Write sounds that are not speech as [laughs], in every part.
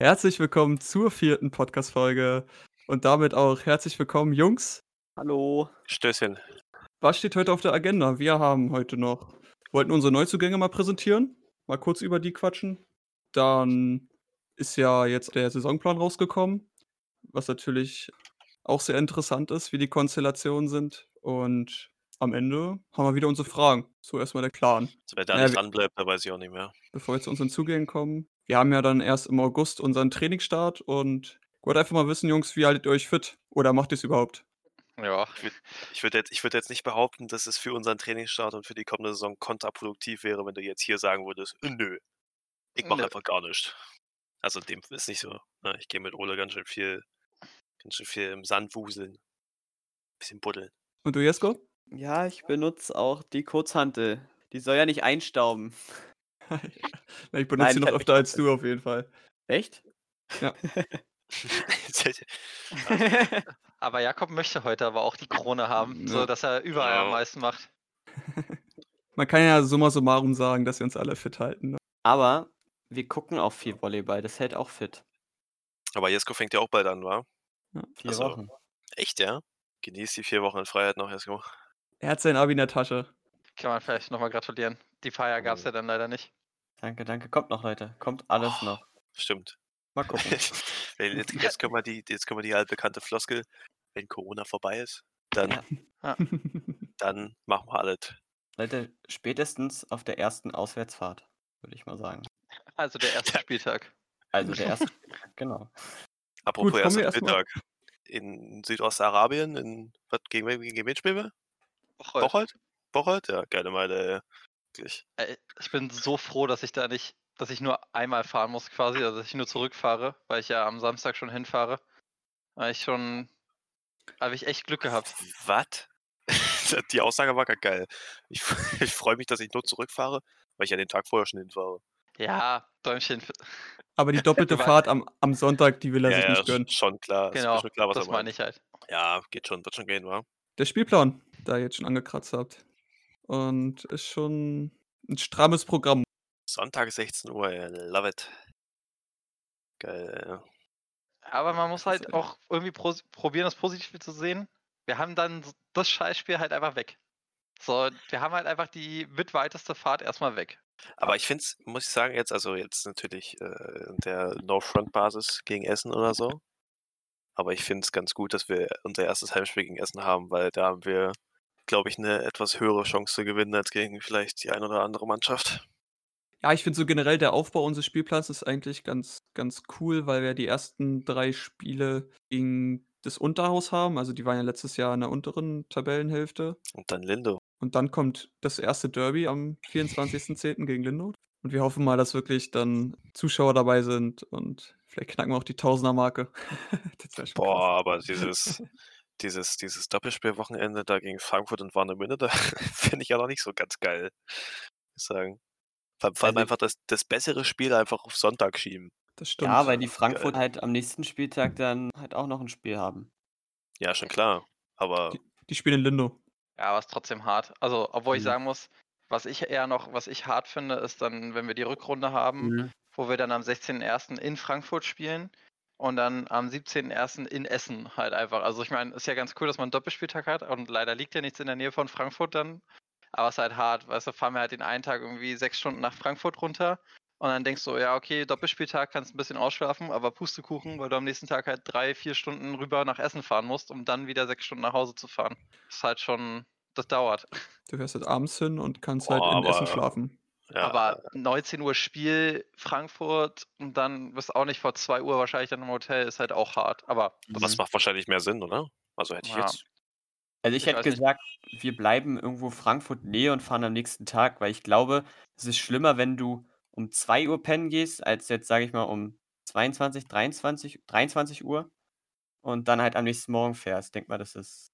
Herzlich willkommen zur vierten Podcast-Folge und damit auch herzlich willkommen, Jungs. Hallo. Stößchen. Was steht heute auf der Agenda? Wir haben heute noch, wollten unsere Neuzugänge mal präsentieren, mal kurz über die quatschen. Dann ist ja jetzt der Saisonplan rausgekommen, was natürlich auch sehr interessant ist, wie die Konstellationen sind. Und am Ende haben wir wieder unsere Fragen. So erstmal der Plan. Also wer da Naja, nicht wir- dran bleibt, da weiß ich auch nicht mehr. bevor wir zu unseren Zugängen kommen. Wir haben ja dann erst im August unseren Trainingsstart und ich wollte einfach mal wissen, Jungs, wie haltet ihr euch fit? Oder macht ihr es überhaupt? Ja, Ich würde jetzt, ich würd jetzt nicht behaupten, dass es für unseren Trainingsstart und für die kommende Saison kontraproduktiv wäre, wenn du jetzt hier sagen würdest, "Äh, nö, ich mache einfach gar nichts. Also dem ist nicht so. Ne? Ich gehe mit Ole ganz schön viel, ganz schön viel im Sand wuseln. Bisschen buddeln. Und du, Jesko? ja, ich benutze auch die Kurzhantel. Die soll ja nicht einstauben. [laughs] Ich benutze Nein, sie ich noch öfter als du auf jeden Fall. Echt? [laughs] Aber Jakob möchte heute aber auch die Krone haben, Ja. so dass er überall Ja. am meisten macht. [laughs] Man kann ja summa summarum sagen, dass wir uns alle fit halten. Ne? Aber wir gucken auch viel Volleyball. Das hält auch fit. Aber Jesko fängt ja auch bald an, wa? Vier Ach so. Wochen. Echt, ja? Genießt die vier Wochen in Freiheit noch, Jesko. Er hat sein Abi in der Tasche. Kann man vielleicht nochmal gratulieren. Die Feier gab es ja dann leider nicht. Danke, danke. Kommt noch, Leute. Kommt alles Oh. noch. Stimmt. Mal [laughs] gucken. Wenn jetzt, jetzt, können wir die, jetzt können wir die altbekannte Floskel, wenn Corona vorbei ist, dann, Ja. [laughs] dann machen wir alles. Leute, spätestens auf der ersten Auswärtsfahrt, würde ich mal sagen. Also der erste. Spieltag. Also der erste, [laughs] genau. Apropos wir erster mal- Spieltag. In Südostarabien, in was, gegen, wen- gegen wen spielen wir? Bocholt. Bocholt? Bocholt? Ja, geile Meile, ey. Wirklich. Ey, Ich bin so froh, dass ich da nicht, dass ich nur einmal fahren muss quasi, also dass ich nur zurückfahre, weil ich ja am Samstag schon hinfahre. Weil ich schon, habe ich echt Glück gehabt. Was? [laughs] Die Aussage war gar geil. Ich, [laughs] ich freue mich, dass ich nur zurückfahre, weil ich ja den Tag vorher schon hinfahre. Ja, Däumchen. Aber die [laughs] doppelte Fahrt am, am Sonntag, die will er ja, sich ja, nicht gönnen. sch- schon klar. ist Genau, schon klar, was das er meine ich halt. Ja, geht schon, wird schon gehen, wa? Der Spielplan, da ihr jetzt schon angekratzt habt. Und ist schon ein strammes Programm. Sonntag 16 Uhr, ey, love it. Geil. Aber man muss halt auch irgendwie pros- probieren, das Positive zu sehen. Wir haben dann das Scheißspiel halt einfach weg. So, wir haben halt einfach die mitweiteste Fahrt erstmal weg. Aber ich finde es, muss ich sagen, jetzt, also jetzt natürlich äh, der No-Front-Basis gegen Essen oder so. Aber ich finde es ganz gut, dass wir unser erstes Heimspiel gegen Essen haben, weil da haben wir, glaube ich, eine etwas höhere Chance zu gewinnen als gegen vielleicht die ein oder andere Mannschaft. Ja, ich finde so generell der Aufbau unseres Spielplans ist eigentlich ganz, ganz cool, weil wir die ersten drei Spiele gegen das Unterhaus haben. Also die waren ja letztes Jahr in der unteren Tabellenhälfte. Und dann Lindo. Und dann kommt das erste Derby am 24.10. gegen Lindow. Und wir hoffen mal, dass wirklich dann Zuschauer dabei sind und vielleicht knacken wir auch die Tausender-Marke. [laughs] Boah, krass. aber dieses, [laughs] dieses, dieses Doppelspielwochenende da gegen Frankfurt und Warnemünde, da [laughs] finde ich ja noch nicht so ganz geil. Muss ich sagen. Vor, vor allem Also- einfach das, das bessere Spiel einfach auf Sonntag schieben. Das stimmt. Ja, weil die Frankfurt halt am nächsten Spieltag dann halt auch noch ein Spiel haben. Ja, schon klar. Aber Die, die spielen in Lindow. Ja, aber es ist trotzdem hart. Also, obwohl ich Mhm. sagen muss, was ich eher noch, was ich hart finde, ist dann, wenn wir die Rückrunde haben, Mhm. wo wir dann am 16.01. in Frankfurt spielen und dann am 17.01. in Essen halt einfach. Also ich meine, ist ja ganz cool, dass man einen Doppelspieltag hat und leider liegt ja nichts in der Nähe von Frankfurt dann. Aber es ist halt hart, weißt du, fahren wir halt den einen Tag irgendwie sechs Stunden nach Frankfurt runter und dann denkst du, ja, okay, Doppelspieltag kannst ein bisschen ausschlafen, aber Pustekuchen, weil du am nächsten Tag halt drei, vier Stunden rüber nach Essen fahren musst, um dann wieder sechs Stunden nach Hause zu fahren. Das ist halt schon, das dauert. Du fährst halt abends hin und kannst Boah, halt in Essen schlafen. Ja, Aber 19 Uhr Spiel, Frankfurt und dann bist du auch nicht vor 2 Uhr wahrscheinlich dann im Hotel, ist halt auch hart. Aber aber das Mhm. macht wahrscheinlich mehr Sinn, oder? Also hätte ich Ja. jetzt. Also ich Ich hätte weiß nicht. gesagt, wir bleiben irgendwo Frankfurt Nähe und fahren am nächsten Tag, weil ich glaube, es ist schlimmer, wenn du um 2 Uhr pennen gehst, als jetzt, sage ich mal, um 22, 23, 23 Uhr und dann halt am nächsten Morgen fährst. Denk mal, das ist.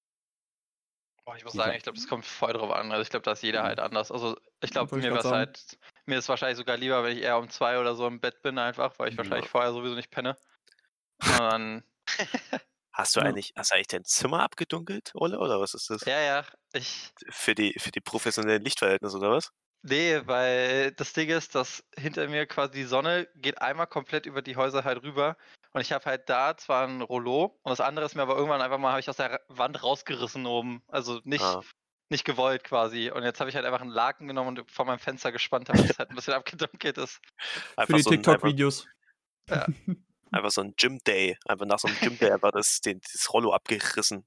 Boah, ich muss sagen, ich glaube, das kommt voll drauf an. Also ich glaube, da ist jeder Mhm. halt anders. Also ich glaube, mir wäre halt, mir ist wahrscheinlich sogar lieber, wenn ich eher um 2 oder so im Bett bin, einfach, weil ich Ja. wahrscheinlich vorher sowieso nicht penne. [laughs] Hast du eigentlich, hast du eigentlich dein Zimmer abgedunkelt, Ole, oder was ist das? ja, ja, ich, Für die, für die professionellen Lichtverhältnisse, oder was? Nee, weil das Ding ist, dass hinter mir quasi die Sonne geht einmal komplett über die Häuser halt rüber. Und ich habe halt da zwar ein Rollo und das andere ist mir aber irgendwann einfach mal, habe ich aus der Wand rausgerissen oben. Also nicht, Ah. nicht gewollt quasi. Und jetzt habe ich halt einfach einen Laken genommen und vor meinem Fenster gespannt, damit es halt ein bisschen [laughs] abgedunkelt ist. Für Einfach die so TikTok-Videos. [laughs] einfach so ein Gym Day. Einfach nach so einem Gym Day einfach das, den, das Rollo abgerissen.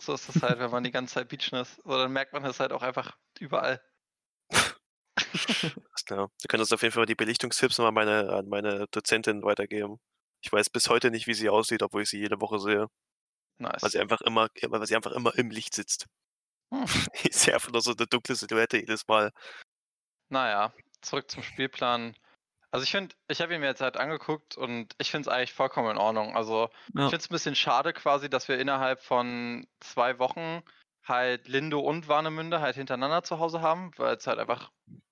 So ist es halt, wenn man die ganze Zeit beachen ist. So, dann merkt man es halt auch einfach überall. Ja. Du könntest auf jeden Fall mal die Belichtungstipps nochmal meine, an meine Dozentin weitergeben. Ich weiß bis heute nicht, wie sie aussieht, obwohl ich sie jede Woche sehe. Nice. Weil sie einfach immer, weil sie einfach immer im Licht sitzt. Hm. [laughs] Ich sehe einfach nur so eine dunkle Silhouette jedes Mal. Naja, zurück zum Spielplan. Also ich finde, ich habe ihn mir jetzt halt angeguckt und ich finde es eigentlich vollkommen in Ordnung. Also ich Ja. finde es ein bisschen schade quasi, dass wir innerhalb von zwei Wochen halt Lindo und Warnemünde halt hintereinander zu Hause haben, weil es halt einfach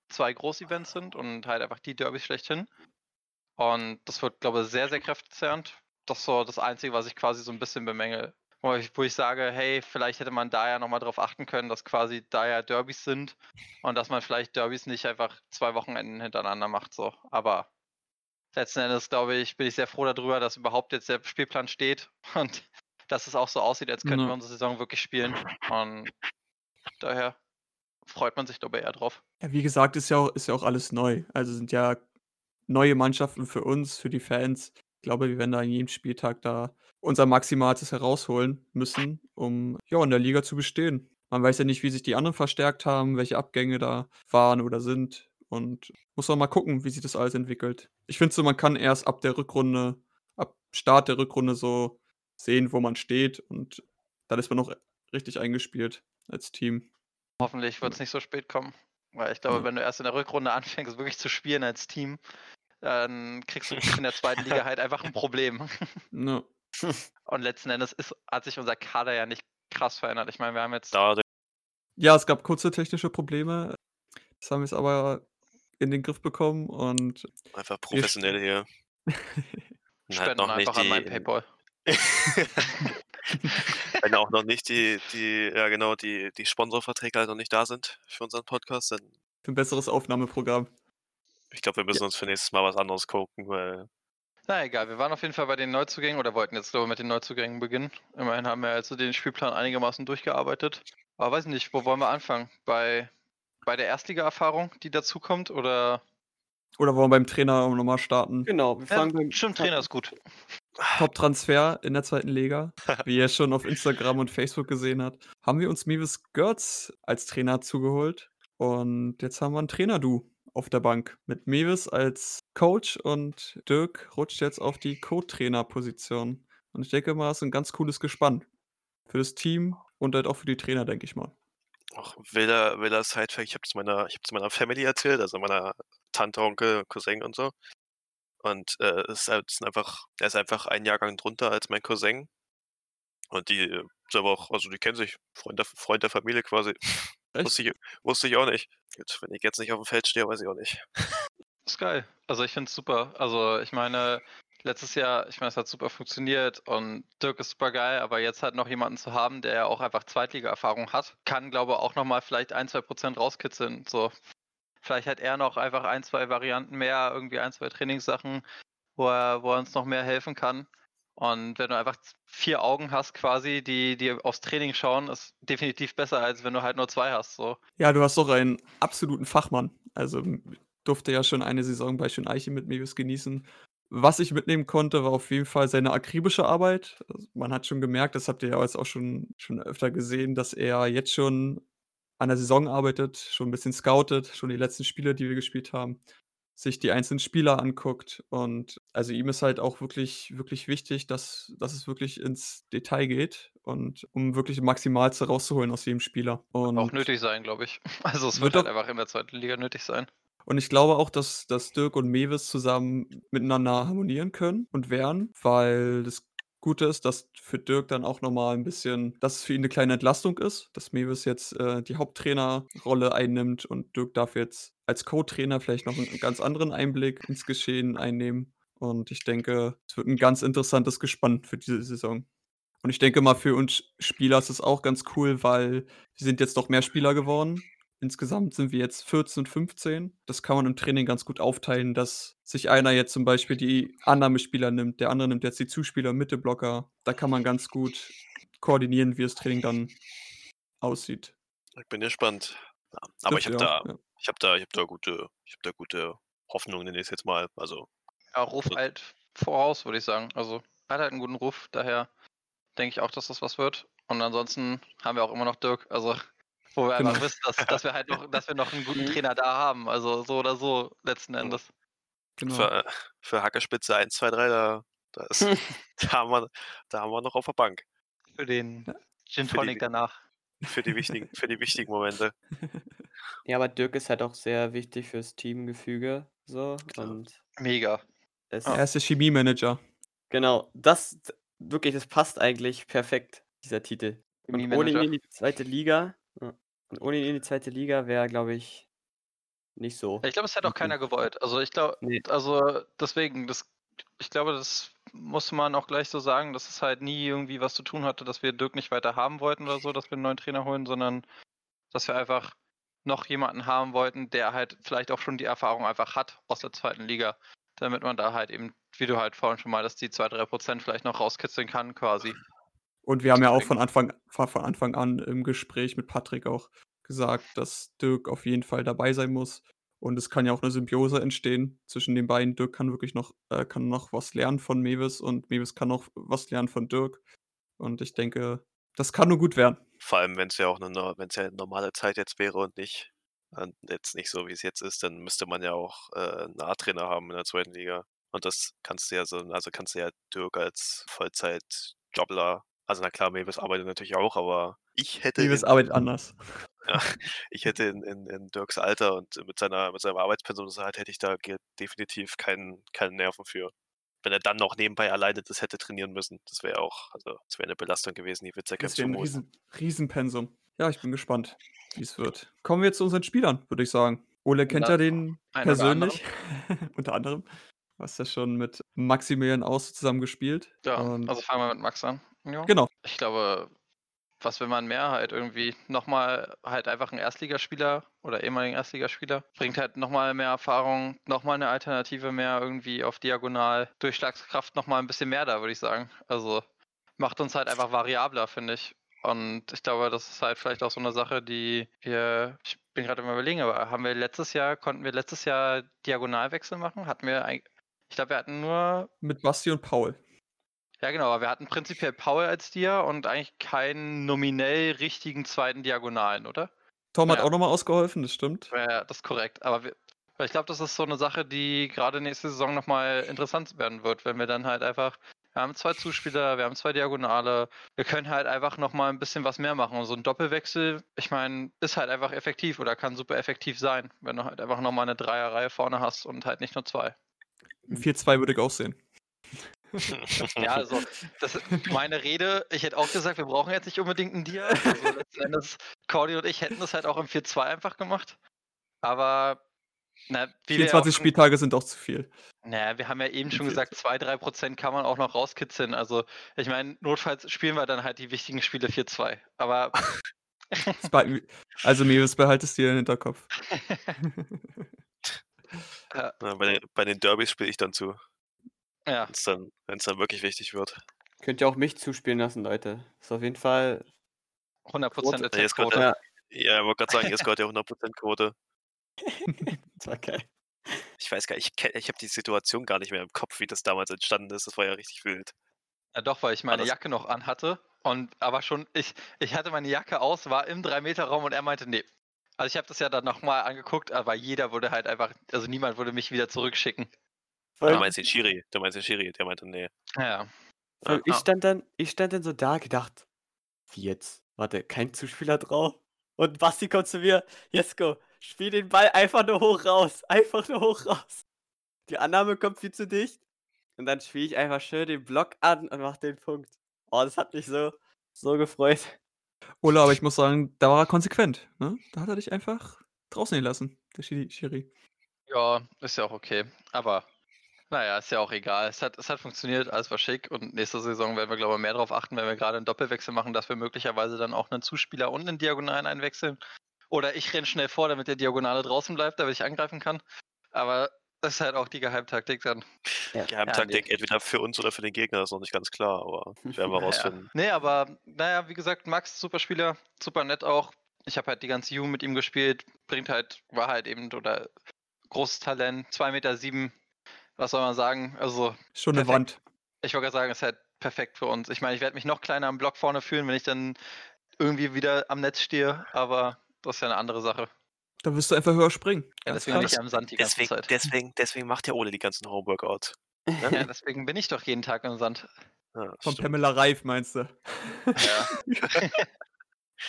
zwei Großevents sind und halt einfach die Derbys schlechthin. Und das wird, glaube ich, sehr, sehr kräftezehrend. Das ist so das Einzige, was ich quasi so ein bisschen bemängel. Wo ich, wo ich sage, hey, vielleicht hätte man da ja nochmal drauf achten können, dass quasi da ja Derbys sind und dass man vielleicht Derbys nicht einfach zwei Wochenenden hintereinander macht. So. Aber letzten Endes, glaube ich, bin ich sehr froh darüber, dass überhaupt jetzt der Spielplan steht [laughs] und dass es auch so aussieht, als könnten Ja. wir unsere Saison wirklich spielen. Und daher freut man sich, ich, eher drauf. Ja, wie gesagt, ist ja, auch, ist ja auch alles neu. Also sind ja neue Mannschaften für uns, für die Fans. Ich glaube, wir werden da an jedem Spieltag da unser Maximalstes herausholen müssen, um ja in der Liga zu bestehen. Man weiß ja nicht, wie sich die anderen verstärkt haben, welche Abgänge da waren oder sind. Und muss man mal gucken, wie sich das alles entwickelt. Ich finde so, man kann erst ab der Rückrunde, ab Start der Rückrunde so sehen, wo man steht. Und dann ist man noch richtig eingespielt als Team. Hoffentlich wird es nicht so spät kommen. Weil ich glaube, Ja. wenn du erst in der Rückrunde anfängst, wirklich zu spielen als Team, dann kriegst du in der zweiten Liga [laughs] halt einfach ein Problem. Ja. [laughs] Und letzten Endes ist, hat sich unser Kader ja nicht krass verändert. Ich meine, wir haben jetzt Ja, es gab kurze technische Probleme. Das haben wir jetzt aber in den Griff bekommen und einfach professionell hier. [laughs] Und halt Spenden noch nicht einfach an mein die, Paypal. Wenn auch noch nicht die, die, ja genau, die, die Sponsorverträge halt noch nicht da sind für unseren Podcast, dann für ein besseres Aufnahmeprogramm. ich glaube, wir müssen uns für nächstes Mal was anderes gucken, weil Na egal, wir waren auf jeden Fall bei den Neuzugängen oder wollten jetzt glaube ich mit den Neuzugängen beginnen. Immerhin haben wir also den Spielplan einigermaßen durchgearbeitet. Aber weiß nicht, wo wollen wir anfangen? Bei, bei der Erstliga-Erfahrung, die dazukommt oder Oder wollen wir beim Trainer nochmal starten? Genau, wir Ja, fangen beim stimmt, Trainer ist gut. Top-Transfer in der zweiten Liga, [laughs] wie ihr schon auf Instagram und Facebook gesehen habt, haben wir uns Mevis Götz als Trainer zugeholt. Und jetzt haben wir einen Trainer-Du auf der Bank mit Mevis als Coach und Dirk rutscht jetzt auf die Co-Trainer-Position. Und ich denke mal, es ist ein ganz cooles Gespann für das Team und halt auch für die Trainer, denke ich mal. auch wilder, wilder Sidefact, ich habe es meiner, ich meiner Family erzählt, also meiner Tante, Onkel, Cousin und so. Und äh, ist, halt, sind einfach, er ist einfach ein Jahrgang drunter als mein Cousin. Und die äh, selber auch, also die kennen sich, Freund der, Freund der Familie quasi. Wusste ich, wusste ich auch nicht. Gut, wenn ich jetzt nicht auf dem Feld stehe, weiß ich auch nicht. [laughs] Ist geil. Also ich finde es super. Also ich meine, letztes Jahr, ich meine, es hat super funktioniert und Dirk ist super geil, aber jetzt halt noch jemanden zu haben, der ja auch einfach Zweitliga-Erfahrung hat, kann, glaube ich, auch nochmal vielleicht ein, zwei Prozent rauskitzeln. So. Vielleicht hat er noch einfach ein, zwei Varianten mehr, irgendwie ein, zwei Trainingssachen, wo er, wo er uns noch mehr helfen kann. Und wenn du einfach vier Augen hast, quasi, die, die aufs Training schauen, ist definitiv besser, als wenn du halt nur zwei hast. So. Ja, du hast doch einen absoluten Fachmann. Also durfte ja schon eine Saison bei Schöneiche mit Mevis genießen. Was ich mitnehmen konnte, war auf jeden Fall seine akribische Arbeit. Also man hat schon gemerkt, das habt ihr ja jetzt auch schon, schon öfter gesehen, dass er jetzt schon an der Saison arbeitet, schon ein bisschen scoutet, schon die letzten Spiele, die wir gespielt haben, sich die einzelnen Spieler anguckt. Und also ihm ist halt auch wirklich, wirklich wichtig, dass, dass es wirklich ins Detail geht und um wirklich Maximalste rauszuholen aus jedem Spieler. Und Auch nötig sein, glaube ich. [laughs] Also es Wird wird, halt doch- einfach in der zweiten Liga nötig sein. Und ich glaube auch, dass, dass Dirk und Mewis zusammen miteinander harmonieren können und werden, weil das Gute ist, dass für Dirk dann auch nochmal ein bisschen, dass es für ihn eine kleine Entlastung ist, dass Mewis jetzt äh, die Haupttrainerrolle einnimmt und Dirk darf jetzt als Co-Trainer vielleicht noch einen ganz anderen Einblick ins Geschehen einnehmen. Und ich denke, es wird ein ganz interessantes Gespann für diese Saison. Und ich denke mal, für uns Spieler ist es auch ganz cool, weil wir sind jetzt noch mehr Spieler geworden insgesamt sind wir jetzt 14 und 15. Das kann man im Training ganz gut aufteilen, dass sich einer jetzt zum Beispiel die Annahmespieler nimmt, der andere nimmt jetzt die Zuspieler, Mitteblocker. Da kann man ganz gut koordinieren, wie das Training dann aussieht. Ich bin gespannt. Ja, aber ich habe ja, da, ja. ich habe da, ich habe da gute, ich habe da gute Hoffnung, nenne ich es jetzt mal. Also Ja, Ruf halt voraus, würde ich sagen. Also hat halt einen guten Ruf, daher denke ich auch, dass das was wird. Und ansonsten haben wir auch immer noch Dirk, also wo wir einfach Genau. wissen, dass, dass wir halt noch, [laughs] dass wir noch einen guten Trainer da haben. Also so oder so letzten Endes. Genau. für, für Hackerspitze 1, 2, 3, da, da, ist, [laughs] da, haben wir, da haben wir noch auf der Bank. Für den. Gin Tonic danach. Für die wichtigen, für die wichtigen Momente. [laughs] Ja, aber Dirk ist halt auch sehr wichtig fürs Teamgefüge. So. Klar. Und Mega. es, Er ist der Chemiemanager. genau, das wirklich, das passt eigentlich perfekt, dieser Titel. Und ohne ihn in die zweite Liga, ja, und ohne ihn in die zweite Liga wäre, glaube ich, nicht so. Ich glaube, es hat auch keiner gewollt. Also ich glaube, Nee. also deswegen, das, ich glaube, das muss man auch gleich so sagen, dass es halt nie irgendwie was zu tun hatte, dass wir Dirk nicht weiter haben wollten oder so, dass wir einen neuen Trainer holen, sondern dass wir einfach noch jemanden haben wollten, der halt vielleicht auch schon die Erfahrung einfach hat aus der zweiten Liga, damit man da halt eben, wie du halt vorhin schon mal, dass die 2-3 Prozent vielleicht noch rauskitzeln kann quasi. Und wir haben ja auch von Anfang, von Anfang an im Gespräch mit Patrick auch gesagt, dass Dirk auf jeden Fall dabei sein muss. Und es kann ja auch eine Symbiose entstehen zwischen den beiden. Dirk kann wirklich noch, äh, kann noch was lernen von Mewis und Mewis kann noch was lernen von Dirk. Und ich denke, das kann nur gut werden. Vor allem, wenn es ja auch eine, wenn es ja eine normale Zeit jetzt wäre und nicht und jetzt nicht so, wie es jetzt ist, dann müsste man ja auch äh, einen A-Trainer haben in der zweiten Liga. Und das kannst du ja so, also kannst du ja Dirk als Vollzeit-Jobler, also na klar, Mewis arbeitet natürlich auch, aber ich hätte Mewis in, arbeitet anders. [laughs] ja, ich hätte in, in, in Dirks Alter und mit seiner, mit seinem Arbeitspensum halt, hätte ich da definitiv keinen, keinen Nerven für. Wenn er dann noch nebenbei alleine das hätte trainieren müssen, das wäre auch, also das wäre eine Belastung gewesen, die Witze Das wäre ein riesen, Riesenpensum. Ja, ich bin gespannt, wie es wird. Kommen wir jetzt zu unseren Spielern, würde ich sagen. Ole kennt Ja, den oder anderem. persönlich, [laughs] unter anderem. Du hast ja schon mit Maximilian Aus zusammen gespielt. Ja, Und also fangen wir mit Max an. Ja. genau. Ich glaube, was will man mehr? Halt irgendwie nochmal halt einfach ein Erstligaspieler oder ehemaligen Erstligaspieler. Bringt halt nochmal mehr Erfahrung, nochmal eine Alternative mehr irgendwie auf Diagonal. Durchschlagskraft nochmal ein bisschen mehr da, würde ich sagen. Also macht uns halt einfach variabler, finde ich. Und ich glaube, das ist halt vielleicht auch so eine Sache, die wir, ich bin gerade immer überlegen, aber haben wir letztes Jahr, konnten wir letztes Jahr Diagonalwechsel machen? Hatten wir, ich glaube, wir hatten nur Mit Basti und Paul. Ja, genau, aber wir hatten prinzipiell Paul als Dia und eigentlich keinen nominell richtigen zweiten Diagonalen, oder? Tom hat Ja. auch nochmal ausgeholfen, das stimmt. Ja, das ist korrekt. Aber wir, ich glaube, das ist so eine Sache, die gerade nächste Saison nochmal interessant werden wird, wenn wir dann halt einfach, wir haben zwei Zuspieler, wir haben zwei Diagonale, wir können halt einfach nochmal ein bisschen was mehr machen. Und so ein Doppelwechsel, ich meine, ist halt einfach effektiv oder kann super effektiv sein, wenn du halt einfach nochmal eine Dreierreihe vorne hast und halt nicht nur zwei. Ein 4-2 würde ich auch sehen. Ja, [laughs] also das ist meine Rede. Ich hätte auch gesagt, wir brauchen jetzt nicht unbedingt einen Dia. Also letzten Endes, Cordy und ich hätten das halt auch im 4-2 einfach gemacht. Aber na, wie wir ja auch 24 schon- Spieltage sind doch zu viel. Naja, wir haben ja eben schon gesagt, 2-3 Prozent kann man auch noch rauskitzeln. Also ich meine, notfalls spielen wir dann halt die wichtigen Spiele 4-2. Aber [laughs] Also Mewis, behaltest dir in den Hinterkopf. [laughs] Ja, bei, den, bei den Derbys spiele ich dann zu, ja, wenn es dann, wenn's dann wirklich wichtig wird. Könnt ihr auch mich zuspielen lassen, Leute. Ist auf jeden Fall. 100 Prozent Nee, jetzt kommt Attack-Quote. der- Ja, ich wollte gerade sagen, jetzt gehört ja [laughs] 100% Quote. Das war geil. Ich weiß gar nicht, ich, ich habe die Situation gar nicht mehr im Kopf, wie das damals entstanden ist. Das war ja richtig wild. Ja, doch, weil ich meine das- Jacke noch anhatte. Und aber schon, ich, ich hatte meine Jacke aus, war im 3-Meter-Raum und er meinte, nee. Also ich habe das ja dann nochmal angeguckt, aber jeder würde halt einfach, also niemand würde mich wieder zurückschicken. Du Voll, meinst den Schiri, du meinst den Schiri, der meinte, nee. Ja. voll, ich ja. stand dann, ich stand dann so da gedacht, wie jetzt? Warte, kein Zuspieler drauf? Und Basti kommt zu mir, Jesko, spiel den Ball einfach nur hoch raus. Einfach nur hoch raus. Die Annahme kommt viel zu dicht. Und dann spiele ich einfach schön den Block an und mach den Punkt. Oh, das hat mich so, so gefreut. Ole, aber ich muss sagen, da war er konsequent. Ne? Da hat er dich einfach draußen gelassen, der. Schiri. Ja, ist ja auch okay. Aber naja, ist ja auch egal. Es hat, es hat funktioniert, alles war schick und nächste Saison werden wir, glaube ich, mehr darauf achten, wenn wir gerade einen Doppelwechsel machen, dass wir möglicherweise dann auch einen Zuspieler und einen Diagonalen einwechseln. Oder ich renn schnell vor, damit der Diagonale draußen bleibt, damit ich angreifen kann. Aber das ist halt auch die Geheimtaktik dann. Geheimtaktik nee. entweder für uns oder für den Gegner, ist noch nicht ganz klar, aber [laughs] werden wir Naja. rausfinden. Nee, aber naja, wie gesagt, Max, super Spieler, super nett auch. Ich habe halt die ganze Jugend mit ihm gespielt, bringt halt, war halt eben oder großes Talent, 2,7 Meter, sieben, was soll man sagen? Also, Schon eine Perfekt. Wand. ich wollte gerade sagen, ist halt perfekt für uns. Ich meine, ich werde mich noch kleiner am Block vorne fühlen, wenn ich dann irgendwie wieder am Netz stehe, aber das ist ja eine andere Sache. Da wirst du einfach höher springen. Ja, deswegen bin ich ja am Sand die ganze Deswegen, Zeit. deswegen, deswegen macht ja Ole die ganzen Homeworkouts. [laughs] Ja, deswegen bin ich doch jeden Tag im Sand. Ja, Von stimmt. Pamela Reif meinst du? Ja. [laughs]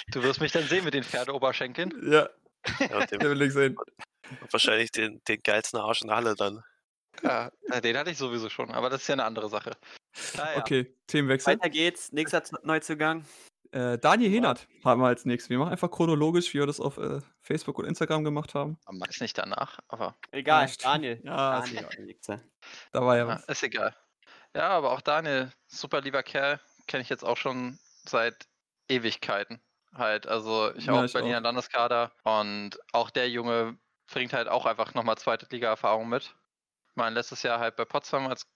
du wirst mich dann sehen mit den Pferdeoberschenkeln. Ja, Ja, dem, [laughs] will ich sehen. wahrscheinlich den, den geilsten Arsch in Halle dann. Ja, äh, den hatte ich sowieso schon, aber das ist ja eine andere Sache. Naja. Okay, Themenwechsel. Weiter geht's. Nächster Neuzugang. Äh, Daniel Henert haben wir als nächstes. Wir machen einfach chronologisch, wie wir das auf äh, Facebook und Instagram gemacht haben. Max nicht danach, aber Egal, Ja. Daniel. Ja, ist Daniel. egal. Da war ja ja, was. ist egal. Ja, aber auch Daniel, super lieber Kerl, kenne ich jetzt auch schon seit Ewigkeiten. Halt, also ich Ja, auch ich Berliner auch. Landeskader und auch der Junge bringt halt auch einfach nochmal zweite Liga-Erfahrung mit. Ich meine, letztes Jahr halt bei Potsdam als,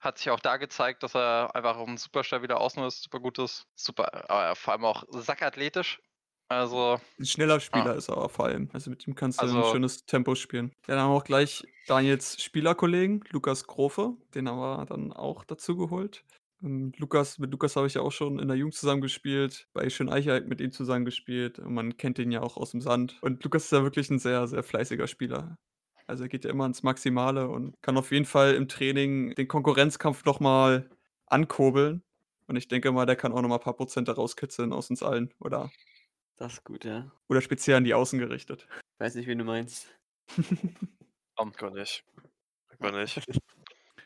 hat sich auch da gezeigt, dass er einfach ein super stabiler Außen ist, super gut ist, super, aber vor allem auch sackathletisch. Also, Ein schneller Spieler ist er vor allem. Also mit ihm kannst du ein Also- schönes Tempo spielen. Ja, dann haben wir auch gleich Daniels Spielerkollegen, Lukas Grofe. Den haben wir dann auch dazu geholt. Ähm, Lukas, mit Lukas habe ich ja auch schon in der Jugend zusammengespielt, bei Schön Eichheit mit ihm zusammengespielt. Und man kennt ihn ja auch aus dem Sand. Und Lukas ist ja wirklich ein sehr, sehr fleißiger Spieler. Also er geht ja immer ins Maximale und kann auf jeden Fall im Training den Konkurrenzkampf nochmal ankurbeln. Und ich denke mal, der kann auch nochmal ein paar Prozente rauskitzeln aus uns allen. Oder, Das ist gut, ja. oder speziell an die Außen gerichtet. Weiß nicht, wen du meinst. [laughs] Gar nicht. Gar nicht. [laughs]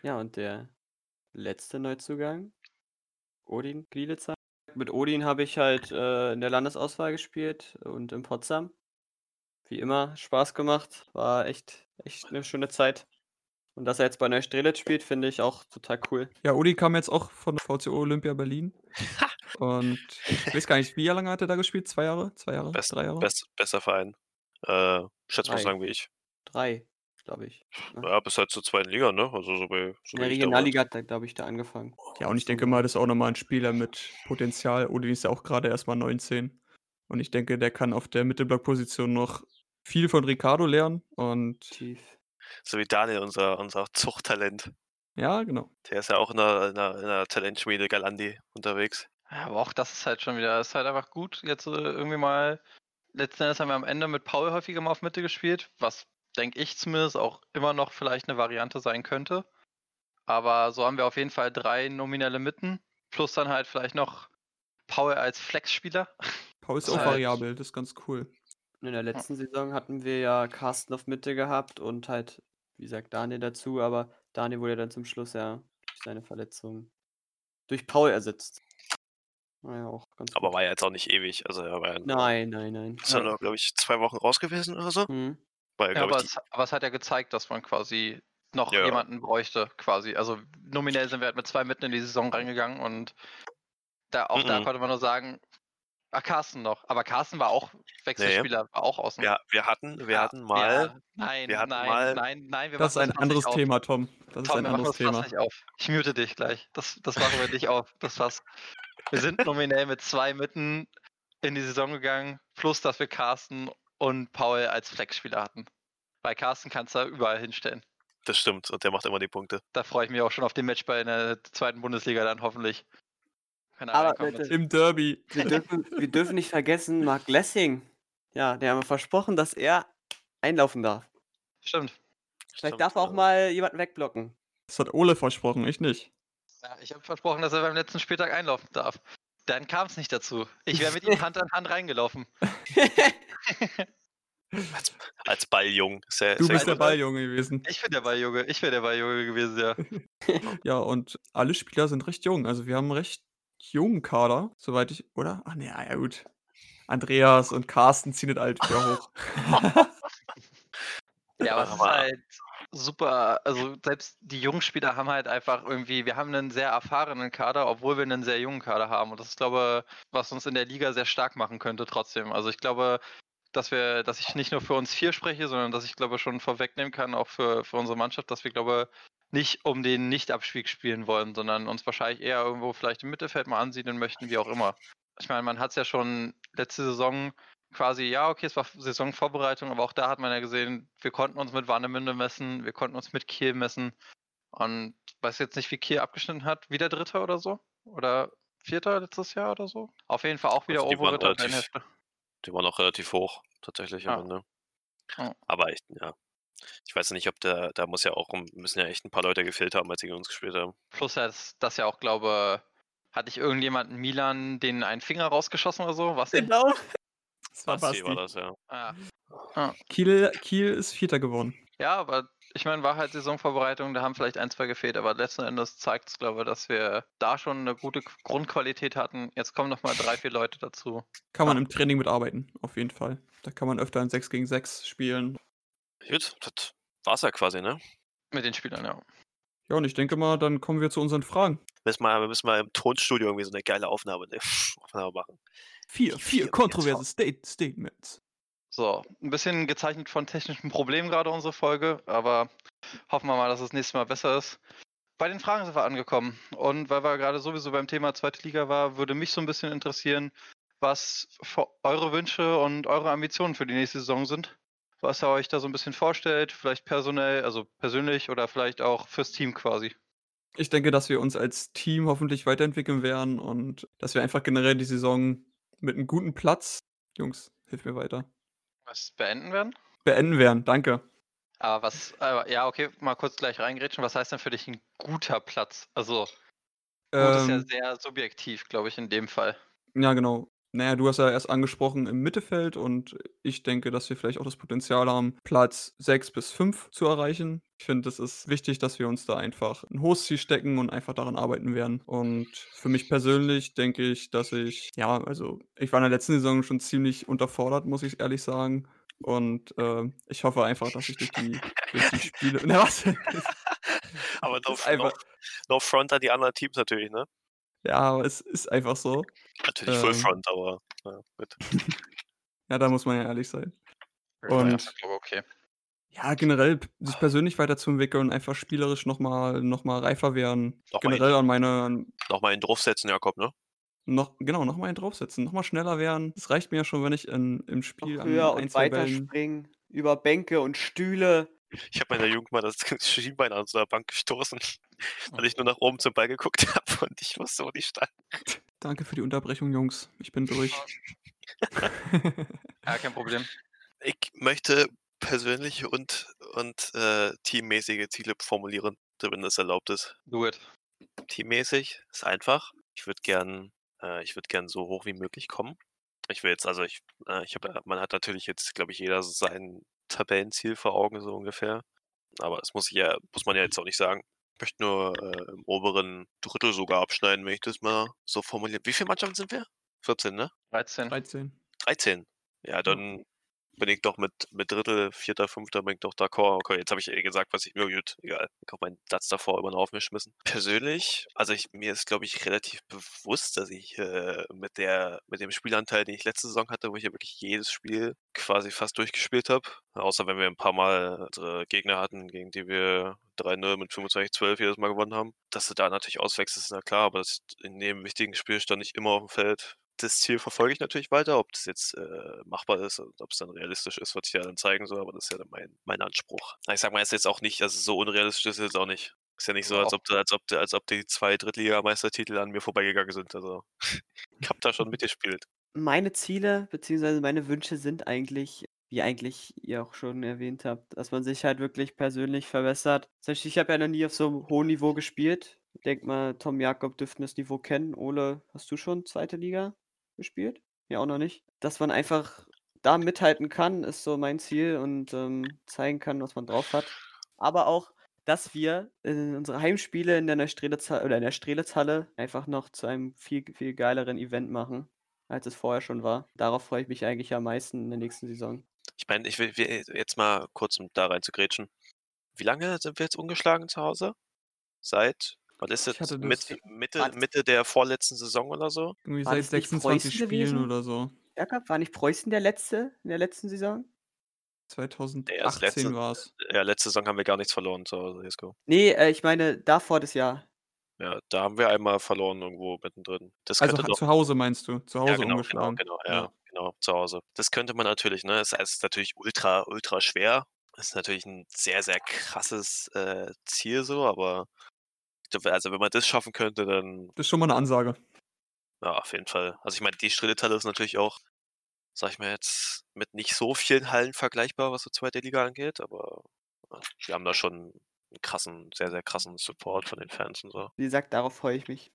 Ja, und der letzte Neuzugang, Odin Glielitzer. Mit Odin habe ich halt äh, in der Landesauswahl gespielt und in Potsdam. Wie immer, Spaß gemacht. War echt, echt eine schöne Zeit. Und dass er jetzt bei Neustrelitz spielt, finde ich auch total cool. Ja, Odi kam jetzt auch von VCO Olympia Berlin. [laughs] Und ich weiß gar nicht, wie lange hat er da gespielt? Zwei Jahre? Zwei Jahre? Best, Drei Jahre? best, besser Verein. Äh, schätze mal Drei. sagen wie ich. Drei, glaube ich. Ja, bis halt zur zweiten Liga, ne? Also so bei. So In der da. Regionalliga hat er, glaube ich, da angefangen. Ja, und ich denke mal, das ist auch nochmal ein Spieler mit Potenzial. Odi ist ja auch gerade erst mal 19. Und ich denke, der kann auf der Mittelblockposition noch viel von Ricardo lernen. Und Tief. So wie Daniel, unser, unser Zuchttalent. ja, genau. Der ist ja auch in der, in der, in der Talentschmiede Galandi unterwegs. Ja, aber auch das ist halt schon wieder, ist halt einfach gut. Jetzt äh, irgendwie mal, letzten Endes haben wir am Ende mit Paul häufiger mal auf Mitte gespielt, was denke ich zumindest auch immer noch vielleicht eine Variante sein könnte. Aber so haben wir auf jeden Fall drei nominelle Mitten, plus dann halt vielleicht noch Paul als Flexspieler. Paul ist Das auch halt- variabel, das ist ganz cool. In der letzten Saison hatten wir ja Carsten auf Mitte gehabt und halt, wie gesagt, Daniel dazu, aber Daniel wurde dann zum Schluss ja durch seine Verletzung durch Paul ersetzt. War ja auch ganz Aber gut. war ja jetzt auch nicht ewig. Also er war ja Nein, nein, nein. ist ja nur, glaube ich, zwei Wochen raus gewesen oder so. Mhm. Weil, Ja, aber, ich, es, aber es hat ja gezeigt, dass man quasi noch Ja. jemanden bräuchte, quasi. Also nominell sind wir halt mit zwei Mitten in die Saison reingegangen und da, auch da Mhm. konnte man nur sagen, ah, Carsten noch. Aber Carsten war auch Wechselspieler, war auch außen. die, wir, wir hatten, wir Ja, hatten mal. Ja, nein, wir hatten nein, mal- nein, nein, wir Das ist machen ein anderes. Thema, Tom. Das ist Tom, ein wir machen anderes das Fass Thema. nicht auf. Ich mute dich gleich. Das, das machen wir nicht auf. Das Fass. Wir sind nominell mit zwei Mitten in die Saison gegangen, plus dass wir Carsten und Paul als Flexspieler hatten. Bei Carsten kannst du da überall hinstellen. Das stimmt. Und der macht immer die Punkte. Da freue ich mich auch schon auf den Match bei der zweiten Bundesliga dann hoffentlich. Wenn er Aber. Leute, Im Derby. Wir dürfen, wir dürfen nicht vergessen, Mark Lessing. Ja, der haben wir versprochen, dass er einlaufen darf. Stimmt. Vielleicht Stimmt, darf er auch also. mal jemanden wegblocken. Das hat Ole versprochen, ich nicht. Ja, ich habe versprochen, dass er beim letzten Spieltag einlaufen darf. Dann kam es nicht dazu. Ich wäre mit ihm Hand an Hand reingelaufen. [laughs] Als, als Balljung. Sehr, Du sehr bist der. Balljunge gewesen. Ich bin der Balljunge. Ich wäre der Balljunge gewesen, ja. Ja, und alle Spieler sind recht jung. Also wir haben recht jungen Kader, soweit ich, oder? Ach nee, ah, ja gut. Andreas und Carsten ziehen das alt wieder hoch. [laughs] Ja, aber es ist halt super. Also selbst die jungen Spieler haben halt einfach irgendwie, wir haben einen sehr erfahrenen Kader, obwohl wir einen sehr jungen Kader haben. Und das ist, glaube ich, was uns in der Liga sehr stark machen könnte trotzdem. Also ich glaube, dass wir, dass ich nicht nur für uns vier spreche, sondern dass ich glaube schon vorwegnehmen kann, auch für, für unsere Mannschaft, dass wir glaube nicht um den Nicht-Abstieg spielen wollen, sondern uns wahrscheinlich eher irgendwo vielleicht im Mittelfeld mal ansiedeln möchten, wie auch immer. Ich meine, man hat es ja schon letzte Saison quasi, ja, okay, es war Saisonvorbereitung, aber auch da hat man ja gesehen, wir konnten uns mit Warnemünde messen, wir konnten uns mit Kiel messen. Und weiß jetzt nicht, wie Kiel abgeschnitten hat, wieder Dritter oder so? Oder Vierter letztes Jahr oder so? Auf jeden Fall auch wieder Also die waren obere Tabellenhälfte. Die waren auch relativ hoch, tatsächlich am Ah. Ende. Ah. Aber echt, ja. Ich weiß nicht, ob der, da muss ja auch, müssen ja echt ein paar Leute gefehlt haben, als sie gegen uns gespielt haben. Plus, dass das ja auch, glaube hatte ich irgendjemanden Milan den einen Finger rausgeschossen oder so? Was denn? Genau. Das war Basti war das, ja. Ah. Kiel, Kiel ist Vierter geworden. Ja, aber ich meine, war halt Saisonvorbereitung, da haben vielleicht ein, zwei gefehlt, aber letzten Endes zeigt es, glaube ich, dass wir da schon eine gute Grundqualität hatten. Jetzt kommen noch mal drei, vier Leute dazu. Kann man im Training mitarbeiten, auf jeden Fall. Da kann man öfter ein 6 gegen 6 spielen. Gut, das war's ja quasi, ne? Mit den Spielern, ja. Ja, und ich denke mal, dann kommen wir zu unseren Fragen. Müssen wir, wir müssen mal im Tonstudio irgendwie so eine geile Aufnahme, ne? Aufnahme machen. Vier, vier vier kontroverse State Statements. So, ein bisschen gezeichnet von technischen Problemen gerade unsere Folge, aber hoffen wir mal, dass es nächstes Mal besser ist. Bei den Fragen sind wir angekommen. Und weil wir gerade sowieso beim Thema zweite Liga war, würde mich so ein bisschen interessieren, was eure Wünsche und eure Ambitionen für die nächste Saison sind. Was ihr euch da so ein bisschen vorstellt, vielleicht personell, also persönlich oder vielleicht auch fürs Team quasi. Ich denke, dass wir uns als Team hoffentlich weiterentwickeln werden und dass wir einfach generell die Saison mit einem guten Platz, Jungs, hilf mir weiter, Was beenden werden? beenden werden. Danke. Aber was, aber ja, okay, mal kurz gleich reingrätschen. Was heißt denn für dich ein guter Platz? Also, gut ist ja Ähm, sehr subjektiv, glaube ich, in dem Fall. ja, genau. Naja, du hast ja erst angesprochen im Mittelfeld und ich denke, dass wir vielleicht auch das Potenzial haben, Platz 6 bis 5 zu erreichen. Ich finde, es ist wichtig, dass wir uns da einfach ein hohes Ziel stecken und einfach daran arbeiten werden. Und für mich persönlich denke ich, dass ich, ja, also ich war in der letzten Saison schon ziemlich unterfordert, muss ich ehrlich sagen. Und äh, ich hoffe einfach, dass ich durch die, durch die Spiele. [laughs] Na, was? [laughs] Aber no, einfach, no, no front an die anderen Teams natürlich, ne? Ja, aber es ist einfach so. Natürlich Full Ähm. Front, aber ja, gut. Ja, da muss man ja ehrlich sein. Ja, Und- ich glaube, okay. Ja, generell sich persönlich weiterzuentwickeln, einfach spielerisch nochmal noch mal reifer werden. Noch mal generell an meine, an, Nochmal einen draufsetzen, Jakob, ne? noch, genau, nochmal einen draufsetzen, nochmal schneller werden. Es reicht mir ja schon, wenn ich in, im Spiel Noch an höher ein, und zwei weiter Bällen. springen, über Bänke und Stühle. Ich habe in der Jugend mal das [laughs] Schienbein an so einer Bank gestoßen, [laughs] weil ich nur nach oben zum Ball geguckt [laughs] habe und ich wusste, wo die stand. Danke für die Unterbrechung, Jungs. Ich bin durch. Ja, kein Problem. Ich möchte persönliche und, und äh, teammäßige Ziele formulieren, wenn das erlaubt ist. Do it. Teammäßig ist einfach. Ich würde gern, äh, ich würde gern so hoch wie möglich kommen. Ich will jetzt, also ich, äh, ich habe, man hat natürlich jetzt, glaube ich, jeder so sein Tabellenziel vor Augen so ungefähr. Aber das muss ich ja, muss man ja jetzt auch nicht sagen. Ich möchte nur äh, im oberen Drittel sogar abschneiden, wenn ich das mal so formuliere. Wie viele Mannschaften sind wir? 14, ne? 13. 13. 13. Ja, dann bin ich doch mit, mit Drittel, Vierter, Fünfter, bin ich doch d'accord. Okay, jetzt habe ich eh gesagt, was ich mir gut, egal. Ich habe meinen Satz davor über den Haufen geschmissen. Persönlich, also ich, mir ist, glaube ich, relativ bewusst, dass ich äh, mit, der, mit dem Spielanteil, den ich letzte Saison hatte, wo ich ja wirklich jedes Spiel quasi fast durchgespielt habe, außer wenn wir ein paar Mal unsere Gegner hatten, gegen die wir 3-0 mit 25-12 jedes Mal gewonnen haben. Dass du da natürlich auswechselst, ist na klar, aber in dem wichtigen Spiel stand ich immer auf dem Feld das Ziel verfolge ich natürlich weiter. Ob das jetzt äh, machbar ist und ob es dann realistisch ist, wird sich ja dann zeigen, so, aber das ist ja dann mein, mein Anspruch. Ich sag mal, es ist jetzt auch nicht, also so unrealistisch ist es jetzt auch nicht. Ist ja nicht so, Ja, als ob, als ob, als ob die zwei Drittligameistertitel an mir vorbeigegangen sind. Also [laughs] ich habe da schon mitgespielt. Meine Ziele bzw. meine Wünsche sind eigentlich, wie eigentlich ihr auch schon erwähnt habt, dass man sich halt wirklich persönlich verbessert. Ich habe ja noch nie auf so einem hohen Niveau gespielt. Ich denke mal, Tom Jakob dürften das Niveau kennen. Ole, hast du schon zweite Liga gespielt? Ja, auch noch nicht. Dass man einfach da mithalten kann, ist so mein Ziel und ähm, zeigen kann, was man drauf hat. Aber auch, dass wir unsere Heimspiele in der Neustrelitz- oder in der Strelitzhalle einfach noch zu einem viel, viel geileren Event machen als es vorher schon war. Darauf freue ich mich eigentlich am meisten in der nächsten Saison. Ich meine, ich will, will jetzt mal kurz, um da rein zu grätschen. Wie lange sind wir jetzt ungeschlagen zu Hause? Seit, was ist das- Mitte, Warte. Mitte der vorletzten Saison oder so? Irgendwie War seit das nicht 26 Preußen Spielen gewesen? oder so. Jakob, war nicht Preußen der letzte in der letzten Saison? 2018 letzte- war es. Ja, letzte Saison haben wir gar nichts verloren zu Hause, Jesko. Nee, äh, ich meine davor das Jahr. Ja, da haben wir einmal verloren irgendwo mittendrin. Das Also doch zu Hause meinst du? Zu Hause ja, genau, genau, ungeschlagen. genau, ja, Ja. genau, zu Hause. Das könnte man natürlich, ne? Es es ist natürlich ultra, ultra schwer. Das ist natürlich ein sehr, sehr krasses äh, Ziel so, aber also wenn man das schaffen könnte, dann Das ist schon mal eine Ansage. ja, auf jeden Fall. Also ich meine, die Strilletalle ist natürlich auch, sag ich mal jetzt, mit nicht so vielen Hallen vergleichbar, was so zweite Liga angeht, aber wir haben da schon einen krassen, sehr, sehr krassen Support von den Fans und so. Wie gesagt, darauf freue ich mich.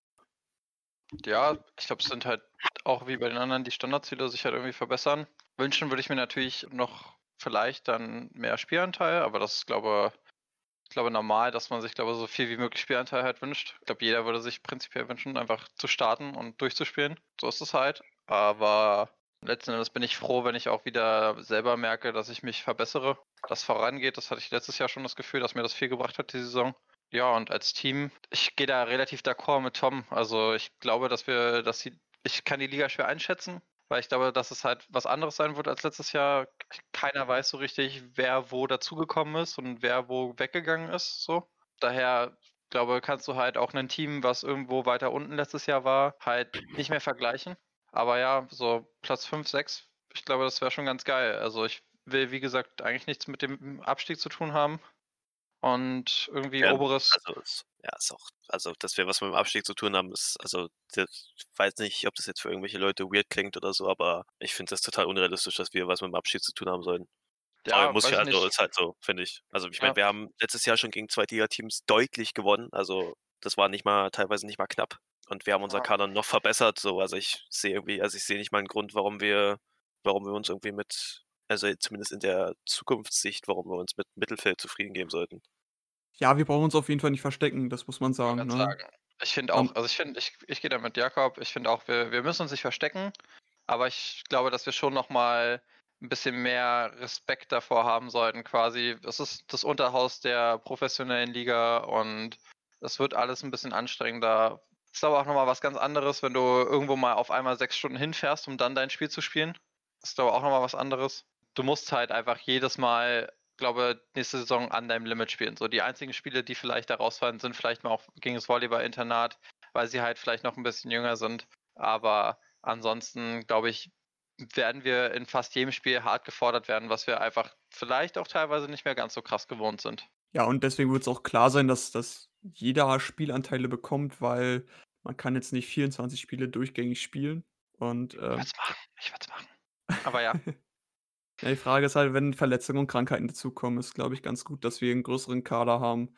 Ja, ich glaube, es sind halt auch wie bei den anderen die Standardziele sich halt irgendwie verbessern. Wünschen würde ich mir natürlich noch vielleicht dann mehr Spielanteil, aber das ist, glaube ich, glaube normal, dass man sich, glaube so viel wie möglich Spielanteil halt wünscht. Ich glaube, jeder würde sich prinzipiell wünschen, einfach zu starten und durchzuspielen. So ist es halt. Aber letzten Endes bin ich froh, wenn ich auch wieder selber merke, dass ich mich verbessere, dass vorangeht. Das hatte ich letztes Jahr schon das Gefühl, dass mir das viel gebracht hat, die Saison. Ja, und als Team, ich gehe da relativ d'accord mit Tom. Also ich glaube, dass wir, dass die, ich kann die Liga schwer einschätzen, weil ich glaube, dass es halt was anderes sein wird als letztes Jahr. Keiner weiß so richtig, wer wo dazugekommen ist und wer wo weggegangen ist. So. Daher glaube, kannst du halt auch ein Team, was irgendwo weiter unten letztes Jahr war, halt nicht mehr vergleichen. Aber ja, so Platz 5, 6, ich glaube, das wäre schon ganz geil. Also ich will, wie gesagt, eigentlich nichts mit dem Abstieg zu tun haben. Und irgendwie Ja, oberes. Also, ja, ist auch, also, dass wir was mit dem Abstieg zu tun haben, ist, also, das, ich weiß nicht, ob das jetzt für irgendwelche Leute weird klingt oder so, aber ich finde das total unrealistisch, dass wir was mit dem Abstieg zu tun haben sollen. aber muss ja, also, ist halt so, finde ich. Also, ich meine, Ja. wir haben letztes Jahr schon gegen Zweitligateams deutlich gewonnen, also, das war nicht mal, teilweise nicht mal knapp. Und wir haben unser Ja. Kader noch verbessert, so, also, ich sehe irgendwie, also, ich sehe nicht mal einen Grund, warum wir, warum wir uns irgendwie mit, also, zumindest in der Zukunftssicht, warum wir uns mit Mittelfeld zufrieden geben sollten. Ja, wir brauchen uns auf jeden Fall nicht verstecken, das muss man sagen. Ne? sagen. Ich finde Ähm, auch, also ich finde, ich, ich gehe da mit Jakob, ich finde auch, wir, wir müssen uns nicht verstecken, aber ich glaube, dass wir schon nochmal ein bisschen mehr Respekt davor haben sollten, quasi. Das ist das Unterhaus der professionellen Liga und es wird alles ein bisschen anstrengender. Ist aber auch nochmal was ganz anderes, wenn du irgendwo mal auf einmal sechs Stunden hinfährst, um dann dein Spiel zu spielen. Ist aber auch nochmal was anderes. Du musst halt einfach jedes Mal, glaube nächste Saison an deinem Limit spielen. So die einzigen Spiele, die vielleicht da rausfallen, sind vielleicht mal auch gegen das Volleyball-Internat, weil sie halt vielleicht noch ein bisschen jünger sind. Aber ansonsten, glaube ich, werden wir in fast jedem Spiel hart gefordert werden, was wir einfach vielleicht auch teilweise nicht mehr ganz so krass gewohnt sind. Ja, und deswegen wird es auch klar sein, dass, dass jeder Spielanteile bekommt, weil man kann jetzt nicht 24 Spiele durchgängig spielen. Und Ich ähm, würde es machen. Ich würde es machen. Aber ja, [laughs] ja, die Frage ist halt, wenn Verletzungen und Krankheiten dazukommen, ist, glaube ich, ganz gut, dass wir einen größeren Kader haben,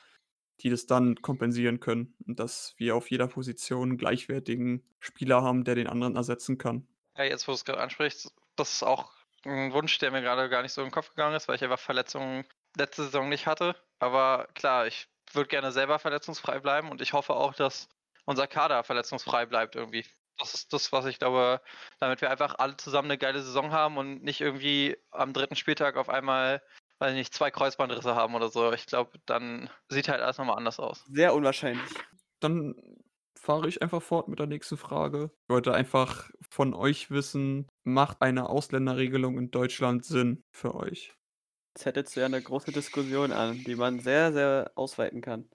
die das dann kompensieren können. Und dass wir auf jeder Position einen gleichwertigen Spieler haben, der den anderen ersetzen kann. Ja, jetzt, wo du es gerade ansprichst, das ist auch ein Wunsch, der mir gerade gar nicht so im Kopf gegangen ist, weil ich einfach Verletzungen letzte Saison nicht hatte. Aber klar, ich würde gerne selber verletzungsfrei bleiben und ich hoffe auch, dass unser Kader verletzungsfrei bleibt irgendwie. Das ist das, was ich glaube, damit wir einfach alle zusammen eine geile Saison haben und nicht irgendwie am dritten Spieltag auf einmal, weiß ich nicht, zwei Kreuzbandrisse haben oder so. Ich glaube, dann sieht halt alles nochmal anders aus. Sehr unwahrscheinlich. Dann fahre ich einfach fort mit der nächsten Frage. Ich wollte einfach von euch wissen, macht eine Ausländerregelung in Deutschland Sinn für euch? Jetzt hättest du ja eine große Diskussion an, die man sehr, sehr ausweiten kann.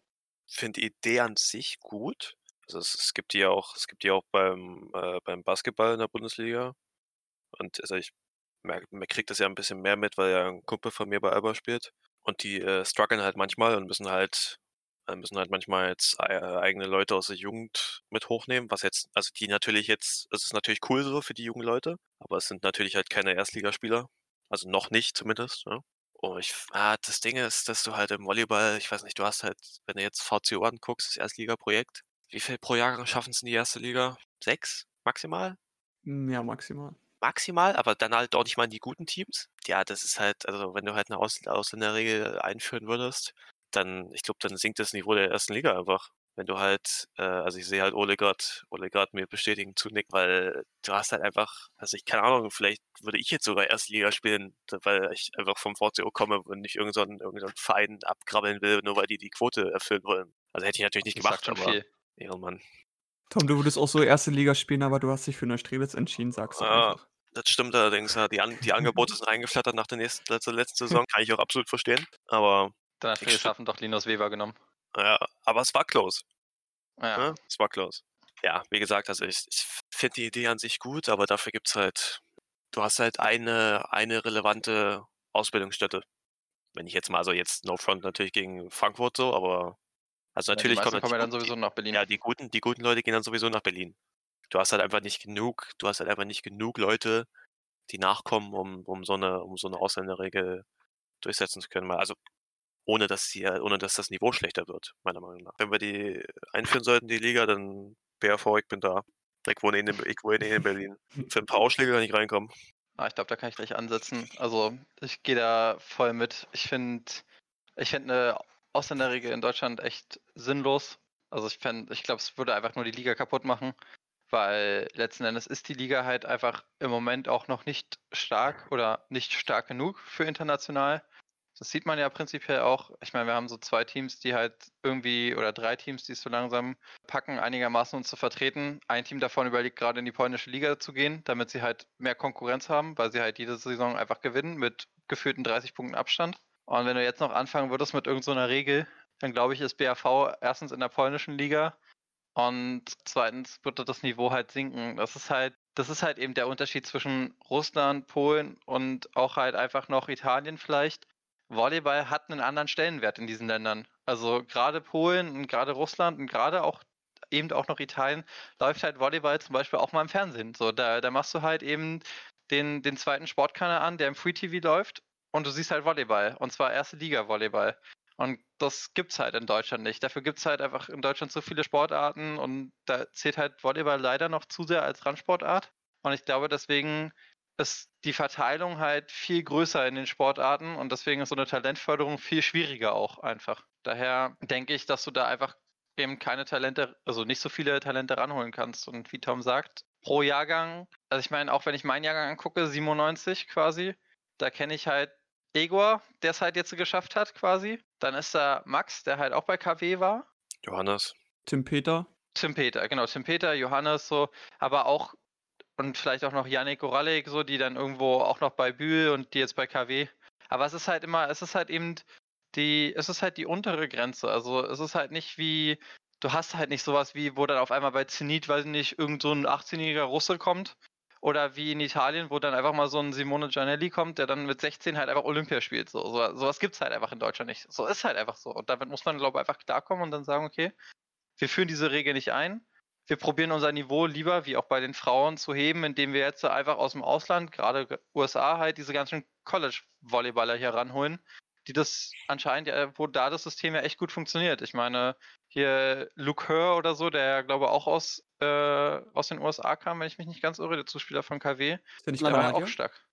finde die Idee an sich gut. Also es, es gibt die ja auch, es gibt die auch beim, äh, beim Basketball in der Bundesliga. Und also ich man kriegt das ja ein bisschen mehr mit, weil ja ein Kumpel von mir bei Alba spielt. Und die äh, strugglen halt manchmal und müssen halt, äh, müssen halt manchmal jetzt äh, eigene Leute aus der Jugend mit hochnehmen, was jetzt, also die natürlich jetzt, es ist natürlich cool so für die jungen Leute, aber es sind natürlich halt keine Erstligaspieler. Also noch nicht zumindest. Ne? Und ich, ah, das Ding ist, dass du halt im Volleyball, ich weiß nicht, du hast halt, wenn du jetzt VCO anguckst, das Erstligaprojekt, wie viel pro Jahrgang schaffen es in die erste Liga? Sechs maximal? Hm, Ja, maximal. Maximal, aber dann halt auch nicht mal in die guten Teams. Ja, das ist halt, also wenn du halt eine Aus Ausländerregel einführen würdest, dann, ich glaube, dann sinkt das Niveau der ersten Liga einfach. Wenn du halt, äh, also ich sehe halt Ole gerade, Ole gerade mir bestätigen zunicken, weil du hast halt einfach, also ich keine Ahnung, vielleicht würde ich jetzt sogar Erstliga spielen, weil ich einfach vom VCO komme und nicht irgendeinen so irgendeinen Verein abkrabbeln will, nur weil die die Quote erfüllen wollen. Also hätte ich natürlich nicht Das gemacht, aber viel. Ja, Mann. Tom, du würdest auch so erste Liga spielen, aber du hast dich für Neustrelitz entschieden, sagst du Ah, einfach. Das stimmt allerdings, ja. Die, An die Angebote sind eingeflattert nach der nächsten, letzter, letzten Saison. Kann ich auch absolut verstehen. Aber, Dann hat Ich Friedrichshafen doch Linus Weber genommen. ja, aber es war close. Ja. Ne? Es war close. Ja, wie gesagt, also ich, ich finde die Idee an sich gut, aber dafür gibt es halt, du hast halt eine, eine relevante Ausbildungsstätte. Wenn ich jetzt mal, also jetzt No Front natürlich gegen Frankfurt so, aber also Ja, natürlich die kommen kommen ja dann sowieso nach Berlin. ja, die guten, die guten Leute gehen dann sowieso nach Berlin. Du hast halt einfach nicht genug, du hast halt einfach nicht genug Leute, die nachkommen, um, um so eine, um so eine Ausländerregel durchsetzen zu können. Also ohne dass sie, ohne dass das Niveau schlechter wird, meiner Meinung nach. Wenn wir die einführen sollten, die Liga, dann BRV, ich bin da. Ich wohne in, ich wohne in Berlin. Für ein paar Ausschläge kann ich reinkommen. Ah, ich glaube, da kann ich gleich ansetzen. Also ich gehe da voll mit. Ich finde, ich finde eine Ausländerregel in Deutschland echt sinnlos. Also ich fände, ich glaube, es würde einfach nur die Liga kaputt machen, weil letzten Endes ist die Liga halt einfach im Moment auch noch nicht stark oder nicht stark genug für international. Das sieht man ja prinzipiell auch. Ich meine, wir haben so zwei Teams, die halt irgendwie, oder drei Teams, die es so langsam packen, einigermaßen uns zu vertreten. Ein Team davon überlegt gerade in die polnische Liga zu gehen, damit sie halt mehr Konkurrenz haben, weil sie halt jede Saison einfach gewinnen mit gefühlten 30 Punkten Abstand. Und wenn du jetzt noch anfangen würdest mit irgendeiner so Regel, dann glaube ich, ist BAV erstens in der polnischen Liga und zweitens würde das Niveau halt sinken. Das ist halt, das ist halt eben der Unterschied zwischen Russland, Polen und auch halt einfach noch Italien vielleicht. Volleyball hat einen anderen Stellenwert in diesen Ländern. Also gerade Polen und gerade Russland und gerade auch eben auch noch Italien läuft halt Volleyball zum Beispiel auch mal im Fernsehen. So, da, da machst du halt eben den, den zweiten Sportkanal an, der im Free TV läuft und du siehst halt Volleyball und zwar erste Liga Volleyball. Und das gibt's halt in Deutschland nicht. Dafür gibt's halt einfach in Deutschland so viele Sportarten und da zählt halt Volleyball leider noch zu sehr als Randsportart. Und ich glaube, deswegen ist die Verteilung halt viel größer in den Sportarten und deswegen ist so eine Talentförderung viel schwieriger auch einfach. Daher denke ich, dass du da einfach eben keine Talente, also nicht so viele Talente ranholen kannst. Und wie Tom sagt, pro Jahrgang, also ich meine, auch wenn ich meinen Jahrgang angucke, 97 quasi, da kenne ich halt Egor, der es halt jetzt geschafft hat quasi. Dann ist da Max, der halt auch bei KW war. Johannes. Tim Peter. Tim Peter, genau, Tim Peter, Johannes so, aber auch und vielleicht auch noch Yannick Goralek, so, die dann irgendwo auch noch bei Bühl und die jetzt bei KW. Aber es ist halt immer, es ist halt eben die, es ist halt die untere Grenze. Also es ist halt nicht wie, du hast halt nicht sowas wie, wo dann auf einmal bei Zenit, weiß ich nicht, irgend so ein 18-jähriger Russe kommt. Oder wie in Italien, wo dann einfach mal so ein Simone Gianelli kommt, der dann mit 16 halt einfach Olympia spielt. So, so, sowas gibt es halt einfach in Deutschland nicht. So ist halt einfach so. Und damit muss man, glaube ich, einfach klarkommen und dann sagen, okay, wir führen diese Regel nicht ein. Wir probieren unser Niveau lieber, wie auch bei den Frauen, zu heben, indem wir jetzt einfach aus dem Ausland, gerade USA, halt diese ganzen College-Volleyballer hier ranholen, die das anscheinend, wo da das System ja echt gut funktioniert. Ich meine, hier Luke Hör oder so, der ja, glaube auch aus, äh, aus den USA kam, wenn ich mich nicht ganz irre, der Zuspieler von KW, Ist der nicht Kanadier? auch stark.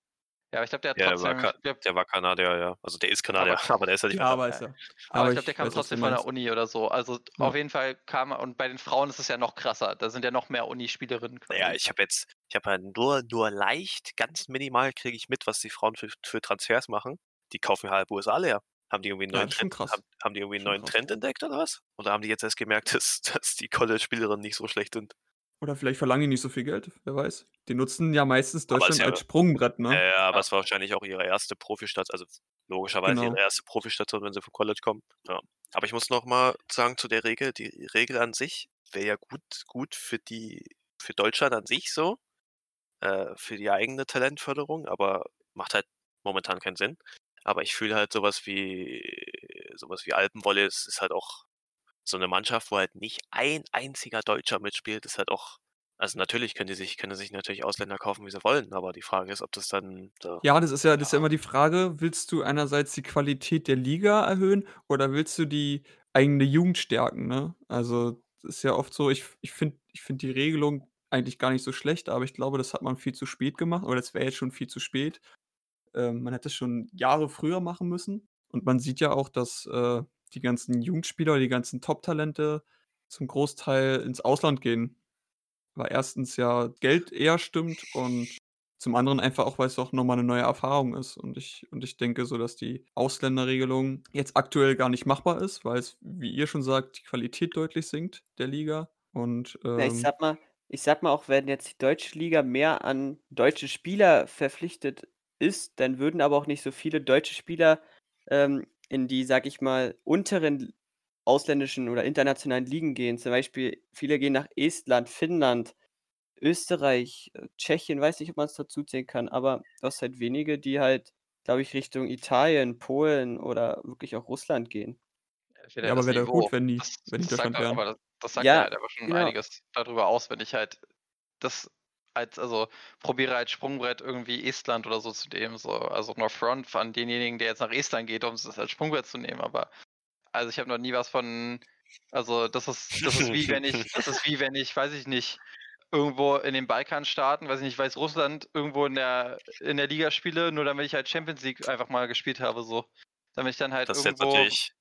Ja, aber ich glaube, der hat Ja, der war, trotzdem, der, der war Kanadier, ja. Also der ist Kanadier, aber, [laughs] der ist ja nicht Ja, aber ist ja. aber, aber ich glaube, der kam weiß, trotzdem von der. Uni oder so. Also Ja. auf jeden Fall kam er, und bei den Frauen ist es ja noch krasser. Da sind ja noch mehr Unispielerinnen. quasi. Naja, ich habe jetzt, ich habe halt nur, nur leicht, ganz minimal kriege ich mit, was die Frauen für, für Transfers machen. Die kaufen halb USA leer. Haben die irgendwie einen Ja, neuen, schon Trend, haben, haben die irgendwie einen neuen. Trend entdeckt oder was? Oder haben die jetzt erst gemerkt, [laughs] dass, dass die College-Spielerinnen nicht so schlecht sind? Oder vielleicht verlangen die nicht so viel Geld, wer weiß. Die nutzen ja meistens Deutschland ja- als Sprungbrett, ne? Ja, ja, aber Ja. es war wahrscheinlich auch ihre erste Profistation, also logischerweise Genau. ihre erste Profistation, wenn sie vom College kommen. Ja. Aber ich muss noch mal sagen zu der Regel, die Regel an sich wäre ja gut, gut für die, für Deutschland an sich so, äh, für die eigene Talentförderung, aber macht halt momentan keinen Sinn. Aber ich fühle halt sowas wie, sowas wie Alpenwolle, es ist halt auch so eine Mannschaft, wo halt nicht ein einziger Deutscher mitspielt, ist halt auch, also natürlich können die sich, können sich natürlich Ausländer kaufen, wie sie wollen, aber die Frage ist, ob das dann, da, Ja, das ist ja, das ist Ja. immer die Frage, willst du einerseits die Qualität der Liga erhöhen oder willst du die eigene Jugend stärken, ne? Also, das ist ja oft so, ich, ich finde ich find die Regelung eigentlich gar nicht so schlecht, aber ich glaube, das hat man viel zu spät gemacht oder das wäre jetzt schon viel zu spät. Ähm, man hätte es schon Jahre früher machen müssen. Und man sieht ja auch, dass äh, die ganzen Jugendspieler, die ganzen Top-Talente zum Großteil ins Ausland gehen. Weil erstens ja Geld eher stimmt und zum anderen einfach auch, weil es auch nochmal eine neue Erfahrung ist. Und ich, und ich denke so, dass die Ausländerregelung jetzt aktuell gar nicht machbar ist, weil es, wie ihr schon sagt, die Qualität deutlich sinkt der Liga. Und Ja, ich ähm, sag mal, ich sag mal auch, wenn jetzt die deutsche Liga mehr an deutsche Spieler verpflichtet ist, dann würden aber auch nicht so viele deutsche Spieler ähm, in die, sag ich mal, unteren ausländischen oder internationalen Ligen gehen. Zum Beispiel, viele gehen nach Estland, Finnland, Österreich, äh, Tschechien, weiß nicht, ob man es dazu zählen kann, aber du hast halt wenige, die halt, glaube ich, Richtung Italien, Polen oder wirklich auch Russland gehen. Ja, aber wäre doch gut, wenn die, das, wenn die das Deutschland sagt, wären. aber das, das sagt Ja, ja halt aber schon genau. einiges darüber aus, wenn ich halt das als, also probiere als Sprungbrett irgendwie Estland oder so zu nehmen, so, also North Front von denjenigen, der jetzt nach Estland geht, um es als Sprungbrett zu nehmen, aber also ich habe noch nie was von, also das ist, das ist wie wenn ich, [laughs] das ist wie wenn ich, weiß ich nicht, irgendwo in den Balkanstaaten, weiß ich nicht, Weißrussland irgendwo in der in der Liga spiele, nur damit ich halt Champions League einfach mal gespielt habe, so. Damit ich dann halt Das ist jetzt irgendwo. natürlich,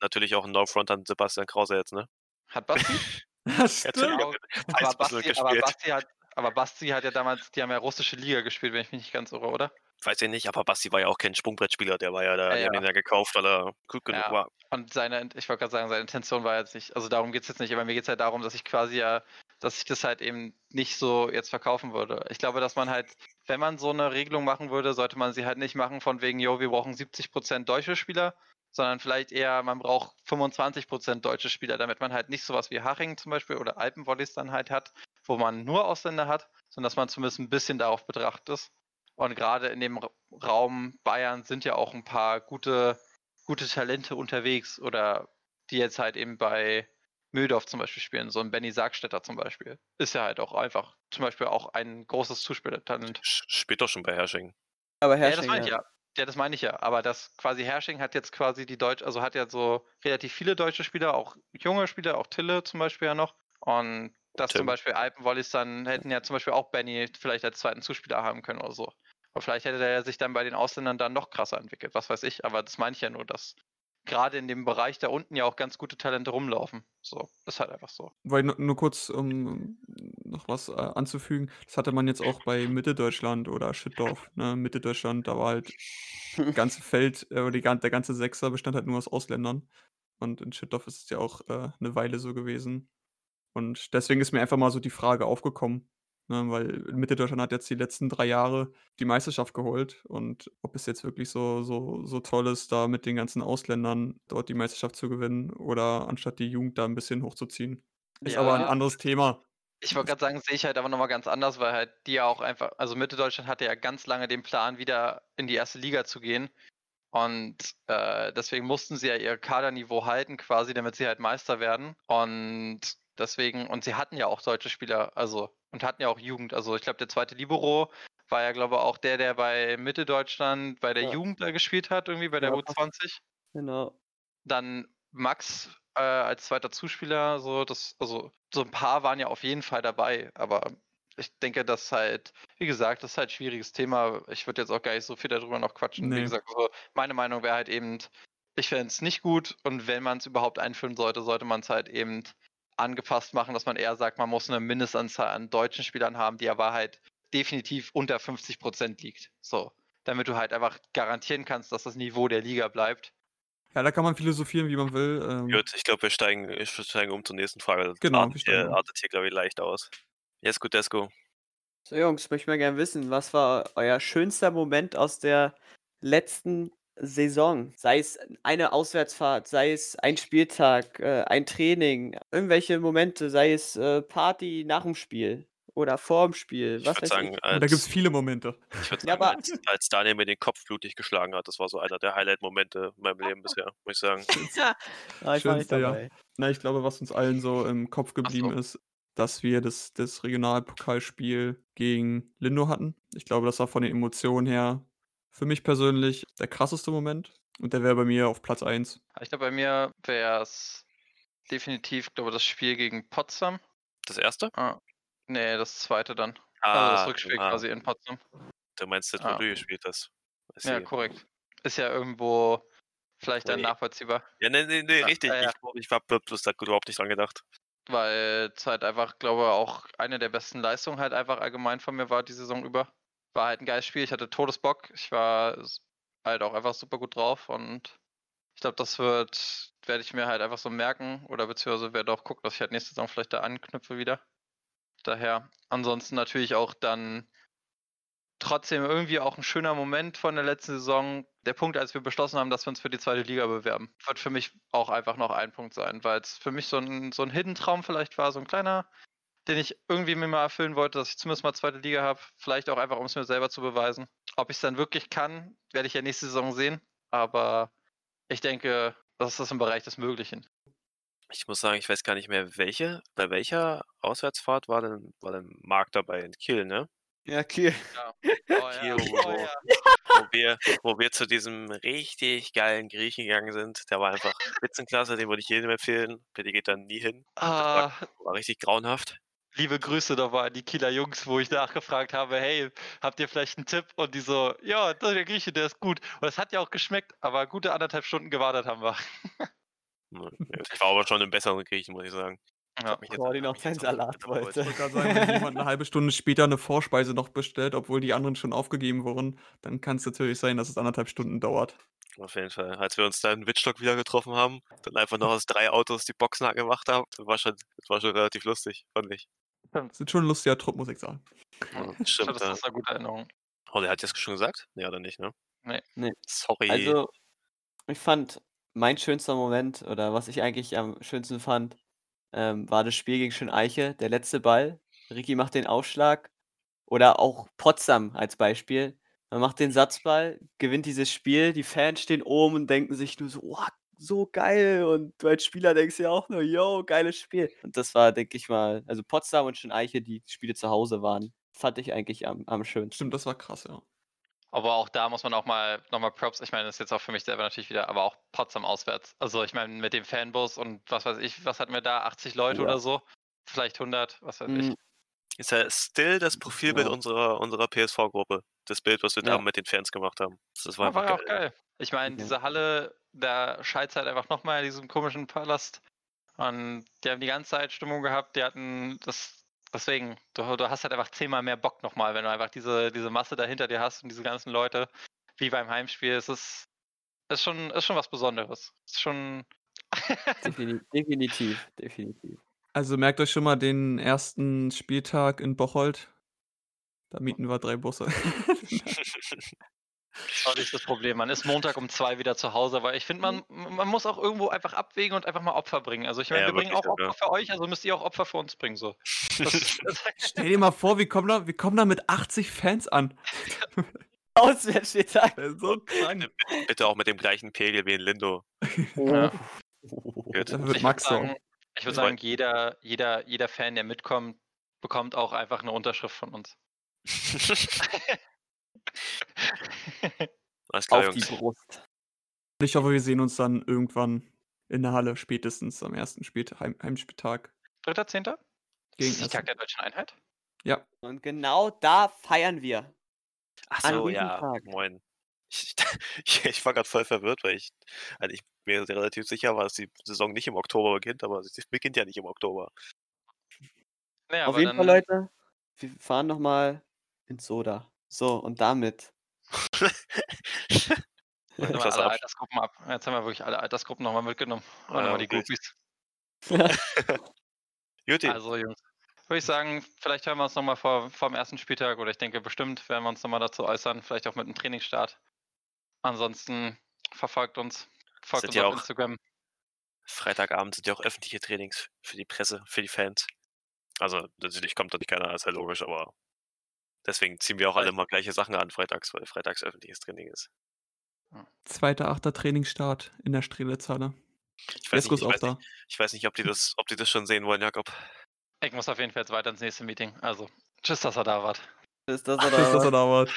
natürlich auch ein No-Front an Sebastian Krause jetzt, ne? Hat Basti? [laughs] Er stimmt. hat aber, Basti, aber, gespielt. Basti hat, aber Basti hat ja damals, die haben ja russische Liga gespielt, wenn ich mich nicht ganz irre, oder? Weiß ich nicht, aber Basti war ja auch kein Sprungbrettspieler, der war ja da, Ja, die haben ja. ihn ja gekauft, weil er gut genug Ja. war. Und seine, ich wollte gerade sagen, seine Intention war jetzt nicht, also darum geht es jetzt nicht, aber mir geht es halt darum, dass ich quasi ja, dass ich das halt eben nicht so jetzt verkaufen würde. Ich glaube, dass man halt, wenn man so eine Regelung machen würde, sollte man sie halt nicht machen von wegen, jo, wir brauchen 70% deutsche Spieler, sondern vielleicht eher, man braucht 25% deutsche Spieler, damit man halt nicht sowas wie Haching zum Beispiel oder Alpenvolleys dann halt hat, wo man nur Ausländer hat, sondern dass man zumindest ein bisschen darauf betrachtet ist. Und gerade in dem Ra- Raum Bayern sind ja auch ein paar gute, gute Talente unterwegs oder die jetzt halt eben bei Mühldorf zum Beispiel spielen. So ein Benny Sargstetter zum Beispiel. Ist ja halt auch einfach zum Beispiel auch ein großes Zuspielertalent. Spielt doch schon bei Herrsching. Aber Ja, das Herrsching, meine ich ja. Ja, das meine ich ja. Aber das quasi Hersching hat jetzt quasi die Deutsch, also hat ja so relativ viele deutsche Spieler, auch junge Spieler, auch Tille zum Beispiel ja noch. Und dass zum Tim. Beispiel Alpenvolleys dann hätten ja zum Beispiel auch Benny vielleicht als zweiten Zuspieler haben können oder so. Aber vielleicht hätte der sich dann bei den Ausländern dann noch krasser entwickelt, was weiß ich. Aber das meine ich ja nur, dass gerade in dem Bereich da unten ja auch ganz gute Talente rumlaufen. So, ist halt einfach so. Weil nur, kurz, um noch was äh, anzufügen, das hatte man jetzt auch bei Mitteldeutschland oder Schüttdorf. Ne? Mitteldeutschland, da war halt das [laughs] ganze Feld, äh, oder die, der ganze Sechser bestand halt nur aus Ausländern. Und in Schüttdorf ist es ja auch äh, eine Weile so gewesen. Und deswegen ist mir einfach mal so die Frage aufgekommen. Ne? Weil Mitteldeutschland hat jetzt die letzten drei Jahre die Meisterschaft geholt. Und ob es jetzt wirklich so, so, so toll ist, da mit den ganzen Ausländern dort die Meisterschaft zu gewinnen oder anstatt die Jugend da ein bisschen hochzuziehen. Ist aber ein Ja. anderes Thema. Ich wollte gerade sagen, sehe ich halt aber nochmal ganz anders, weil halt die ja auch einfach, also Mitte Deutschland hatte ja ganz lange den Plan, wieder in die erste Liga zu gehen. Und äh, deswegen mussten sie ja ihr Kaderniveau halten, quasi, damit sie halt Meister werden. Und deswegen, und sie hatten ja auch deutsche Spieler, also, und hatten ja auch Jugend. Also ich glaube, der zweite Libero war ja, glaube ich, auch der, der bei Mitte Deutschland bei der Ja. Jugend da gespielt hat, irgendwie bei der Ja. U20 Genau. dann Max äh, als zweiter Zuspieler, so das, also so ein paar waren ja auf jeden Fall dabei, aber ich denke, dass halt, wie gesagt, das ist halt ein schwieriges Thema. Ich würde jetzt auch gar nicht so viel darüber noch quatschen. Wie Nee. gesagt, also meine Meinung wäre halt eben, ich fände es nicht gut und wenn man es überhaupt einführen sollte, sollte man es halt eben angepasst machen, dass man eher sagt, man muss eine Mindestanzahl an deutschen Spielern haben, die aber halt definitiv unter 50 Prozent liegt. So, damit du halt einfach garantieren kannst, dass das Niveau der Liga bleibt. Ja, da kann man philosophieren, wie man will. Ähm, Gut, ich glaube, wir steigen, wir steigen um zur nächsten Frage. Das Genau, wir artet, steigen hier, artet hier, glaube ich, leicht aus. Jesko Desko. So, Jungs, möchte mal gerne wissen, was war euer schönster Moment aus der letzten Saison? Sei es eine Auswärtsfahrt, sei es ein Spieltag, äh, ein Training, irgendwelche Momente, sei es äh, Party nach dem Spiel oder vor dem Spiel, Ich was würde weiß sagen, ich. und da gibt es als, viele Momente. ich würd [laughs] Ja, sagen aber- als, als Daniel mir den Kopf blutig geschlagen hat, das war so einer der Highlight-Momente in meinem Leben [laughs] bisher, muss ich sagen. Ah, [laughs] ich Schönste, ja. Na, ich glaube, was uns allen so im Kopf geblieben so. ist, dass wir das, das Regionalpokalspiel gegen Lindo hatten. Ich glaube, das war von den Emotionen her für mich persönlich der krasseste Moment. Und der wäre bei mir auf Platz 1. Ich glaube, bei mir wäre es definitiv, glaube das Spiel gegen Potsdam. Das erste? Ah, nee, das zweite dann. also das Ah, Rückspiel ah, quasi in Potsdam. du meinst das, wo Ah. du gespielt hast. I Ja, korrekt. Ist ja irgendwo vielleicht dann Nee. nachvollziehbar, Ja, nee, nee, nee Ja, richtig. ja, ja. Ich, ich habe bloß da überhaupt nicht dran gedacht. weil es halt einfach, glaube auch eine der besten Leistungen halt einfach allgemein von mir war die Saison über. War halt ein geiles Spiel, ich hatte Todesbock, ich war halt auch einfach super gut drauf und ich glaube, das wird, werde ich mir halt einfach so merken oder beziehungsweise werde auch gucken, dass ich halt nächste Saison vielleicht da anknüpfe wieder. Daher. Ansonsten natürlich auch dann trotzdem irgendwie auch ein schöner Moment von der letzten Saison. Der Punkt, als wir beschlossen haben, dass wir uns für die zweite Liga bewerben, wird für mich auch einfach noch ein Punkt sein, weil es für mich so ein, so ein Hidden Traum vielleicht war, so ein kleiner, den ich irgendwie mir mal erfüllen wollte, dass ich zumindest mal zweite Liga habe. Vielleicht auch einfach, um es mir selber zu beweisen. Ob ich es dann wirklich kann, werde ich ja nächste Saison sehen. Aber ich denke, das ist das im Bereich des Möglichen. Ich muss sagen, ich weiß gar nicht mehr, welche, bei welcher Auswärtsfahrt war denn, war denn Marc dabei in Kiel, ne? Ja, Kiel. Ja. [laughs] Oh, Kiel, ja. wo, Oh, ja. wo, wir, wo wir zu diesem richtig geilen Griechen gegangen sind. Der war einfach Spitzenklasse, den würde ich jedem empfehlen. Bitte geht dann nie hin. Ah, War richtig grauenhaft. Liebe Grüße nochmal an die Kieler Jungs, wo ich nachgefragt habe, hey, habt ihr vielleicht einen Tipp? Und die so, ja, der Grieche, der ist gut. Und es hat ja auch geschmeckt, aber gute anderthalb Stunden gewartet haben wir. Ich war aber schon im besseren Griechen, muss ich sagen. Ich Ja. noch mich jetzt keinen auch Salat wollte. Ich wollte gerade sagen, wenn jemand eine halbe Stunde später eine Vorspeise noch bestellt, obwohl die anderen schon aufgegeben wurden, dann kann es natürlich sein, dass es anderthalb Stunden dauert. Auf jeden Fall. Als wir uns da in Wittstock wieder getroffen haben, dann einfach noch aus drei Autos die Boxen angemacht haben, das war schon, das war schon relativ lustig, fand ich. [laughs] Das ist schon ein lustiger Trupp, muss ich sagen. Ja, Ich stimmt. glaube, das ist eine gute Erinnerung. Oh, der hat jetzt schon gesagt? Nee, oder nicht, ne? Nee. Nee. Sorry. Also, ich fand, mein schönster Moment oder was ich eigentlich am schönsten fand, ähm, war das Spiel gegen Schöneiche, der letzte Ball. Ricky macht den Aufschlag. Oder auch Potsdam als Beispiel. Man macht den Satzball, gewinnt dieses Spiel, die Fans stehen oben und denken sich nur so, oh, so geil. Und du als Spieler denkst ja auch nur, yo, geiles Spiel. Und das war, denke ich mal, also Potsdam und Schöneiche, die Spiele zu Hause waren, fand ich eigentlich am, am schönsten. Stimmt, das war krass, ja. Aber auch da muss man auch mal nochmal Props, ich meine, das ist jetzt auch für mich selber natürlich wieder, aber auch Potsdam auswärts. Also ich meine, mit dem Fanbus und was weiß ich, was hatten wir da, 80 Leute Ja. oder so? Vielleicht 100, was weiß ich. Mm, Ist ja still das Profilbild Ja. unserer, unserer PSV-Gruppe. Das Bild, was wir Ja. da mit den Fans gemacht haben. Das war Ja, war auch geil. geil. Ich meine, Ja. diese Halle, da schallt halt einfach nochmal in diesem komischen Palast. Und die haben die ganze Zeit Stimmung gehabt. Die hatten das, deswegen, du, du hast halt einfach zehnmal mehr Bock nochmal, wenn du einfach diese, diese Masse dahinter dir hast und diese ganzen Leute, wie beim Heimspiel. Es ist, ist, schon, ist schon was Besonderes. Es ist schon. [laughs] defini definitiv, definitiv. Also merkt euch schon mal den ersten Spieltag in Bocholt. Da mieten wir drei Busse. [laughs] [laughs] Das ist das Problem. Man ist Montag um zwei wieder zu Hause, aber ich finde, man, man muss auch irgendwo einfach abwägen und einfach mal Opfer bringen. Also ich meine, Ja, wir bringen auch wirklich, ja. Opfer für euch, also müsst ihr auch Opfer für uns bringen. So. Das, [laughs] das, [laughs] Stell dir mal vor, wir kommen da, wir kommen da mit 80 Fans an. [laughs] Auswärtsspieltag. Das ist so krank. Bitte auch mit dem gleichen Pegel wie in Lindo. Ja. Da wird ich würde Max sagen, sagen. ich würd Zwei- sagen jeder, jeder, jeder Fan, der mitkommt, bekommt auch einfach eine Unterschrift von uns. Alles klar, Auf die Jungs. Brust. Ich hoffe, wir sehen uns dann irgendwann in der Halle, spätestens am ersten Spieltag, Heim Heimspieltag Dritter, Zehnter? gegen Ist die Tag der Deutschen Einheit? Ja, Und genau da feiern wir. Ach so, ja. Tag. Moin. Ich, ich, [laughs] ich war gerade voll verwirrt, weil ich, also ich mir relativ sicher war, dass die Saison nicht im Oktober beginnt, aber sie beginnt ja nicht im Oktober. Naja, Auf aber jeden Fall, dann- Leute, wir fahren nochmal ins Soda. So, und damit. [laughs] Holen wir Etwas alle. Altersgruppen ab. Jetzt haben wir wirklich alle Altersgruppen nochmal mitgenommen. Und Ah, nochmal die okay. Groupies. [laughs] Juti, Also, Jungs, würde ich sagen, vielleicht hören wir uns nochmal vor, vor dem ersten Spieltag oder ich denke, bestimmt werden wir uns nochmal dazu äußern. Vielleicht auch mit einem Trainingsstart. Ansonsten verfolgt uns. Folgt Sind uns auf Instagram. Freitagabend sind ja auch öffentliche Trainings für die Presse, für die Fans. Also natürlich kommt da nicht keiner, ist ja logisch, aber deswegen ziehen wir auch alle mal gleiche Sachen an freitags, weil freitags öffentliches Training ist. zweiter, achter Trainingsstart in der Strelitzhalle. Ich weiß, nicht, ich, auch weiß da. nicht, ich weiß nicht, ob die das, ob die das schon sehen wollen, Jakob. Ich muss auf jeden Fall jetzt weiter ins nächste Meeting. Also, tschüss, dass ihr da wart. Ist das Tschüss, dass er da wart.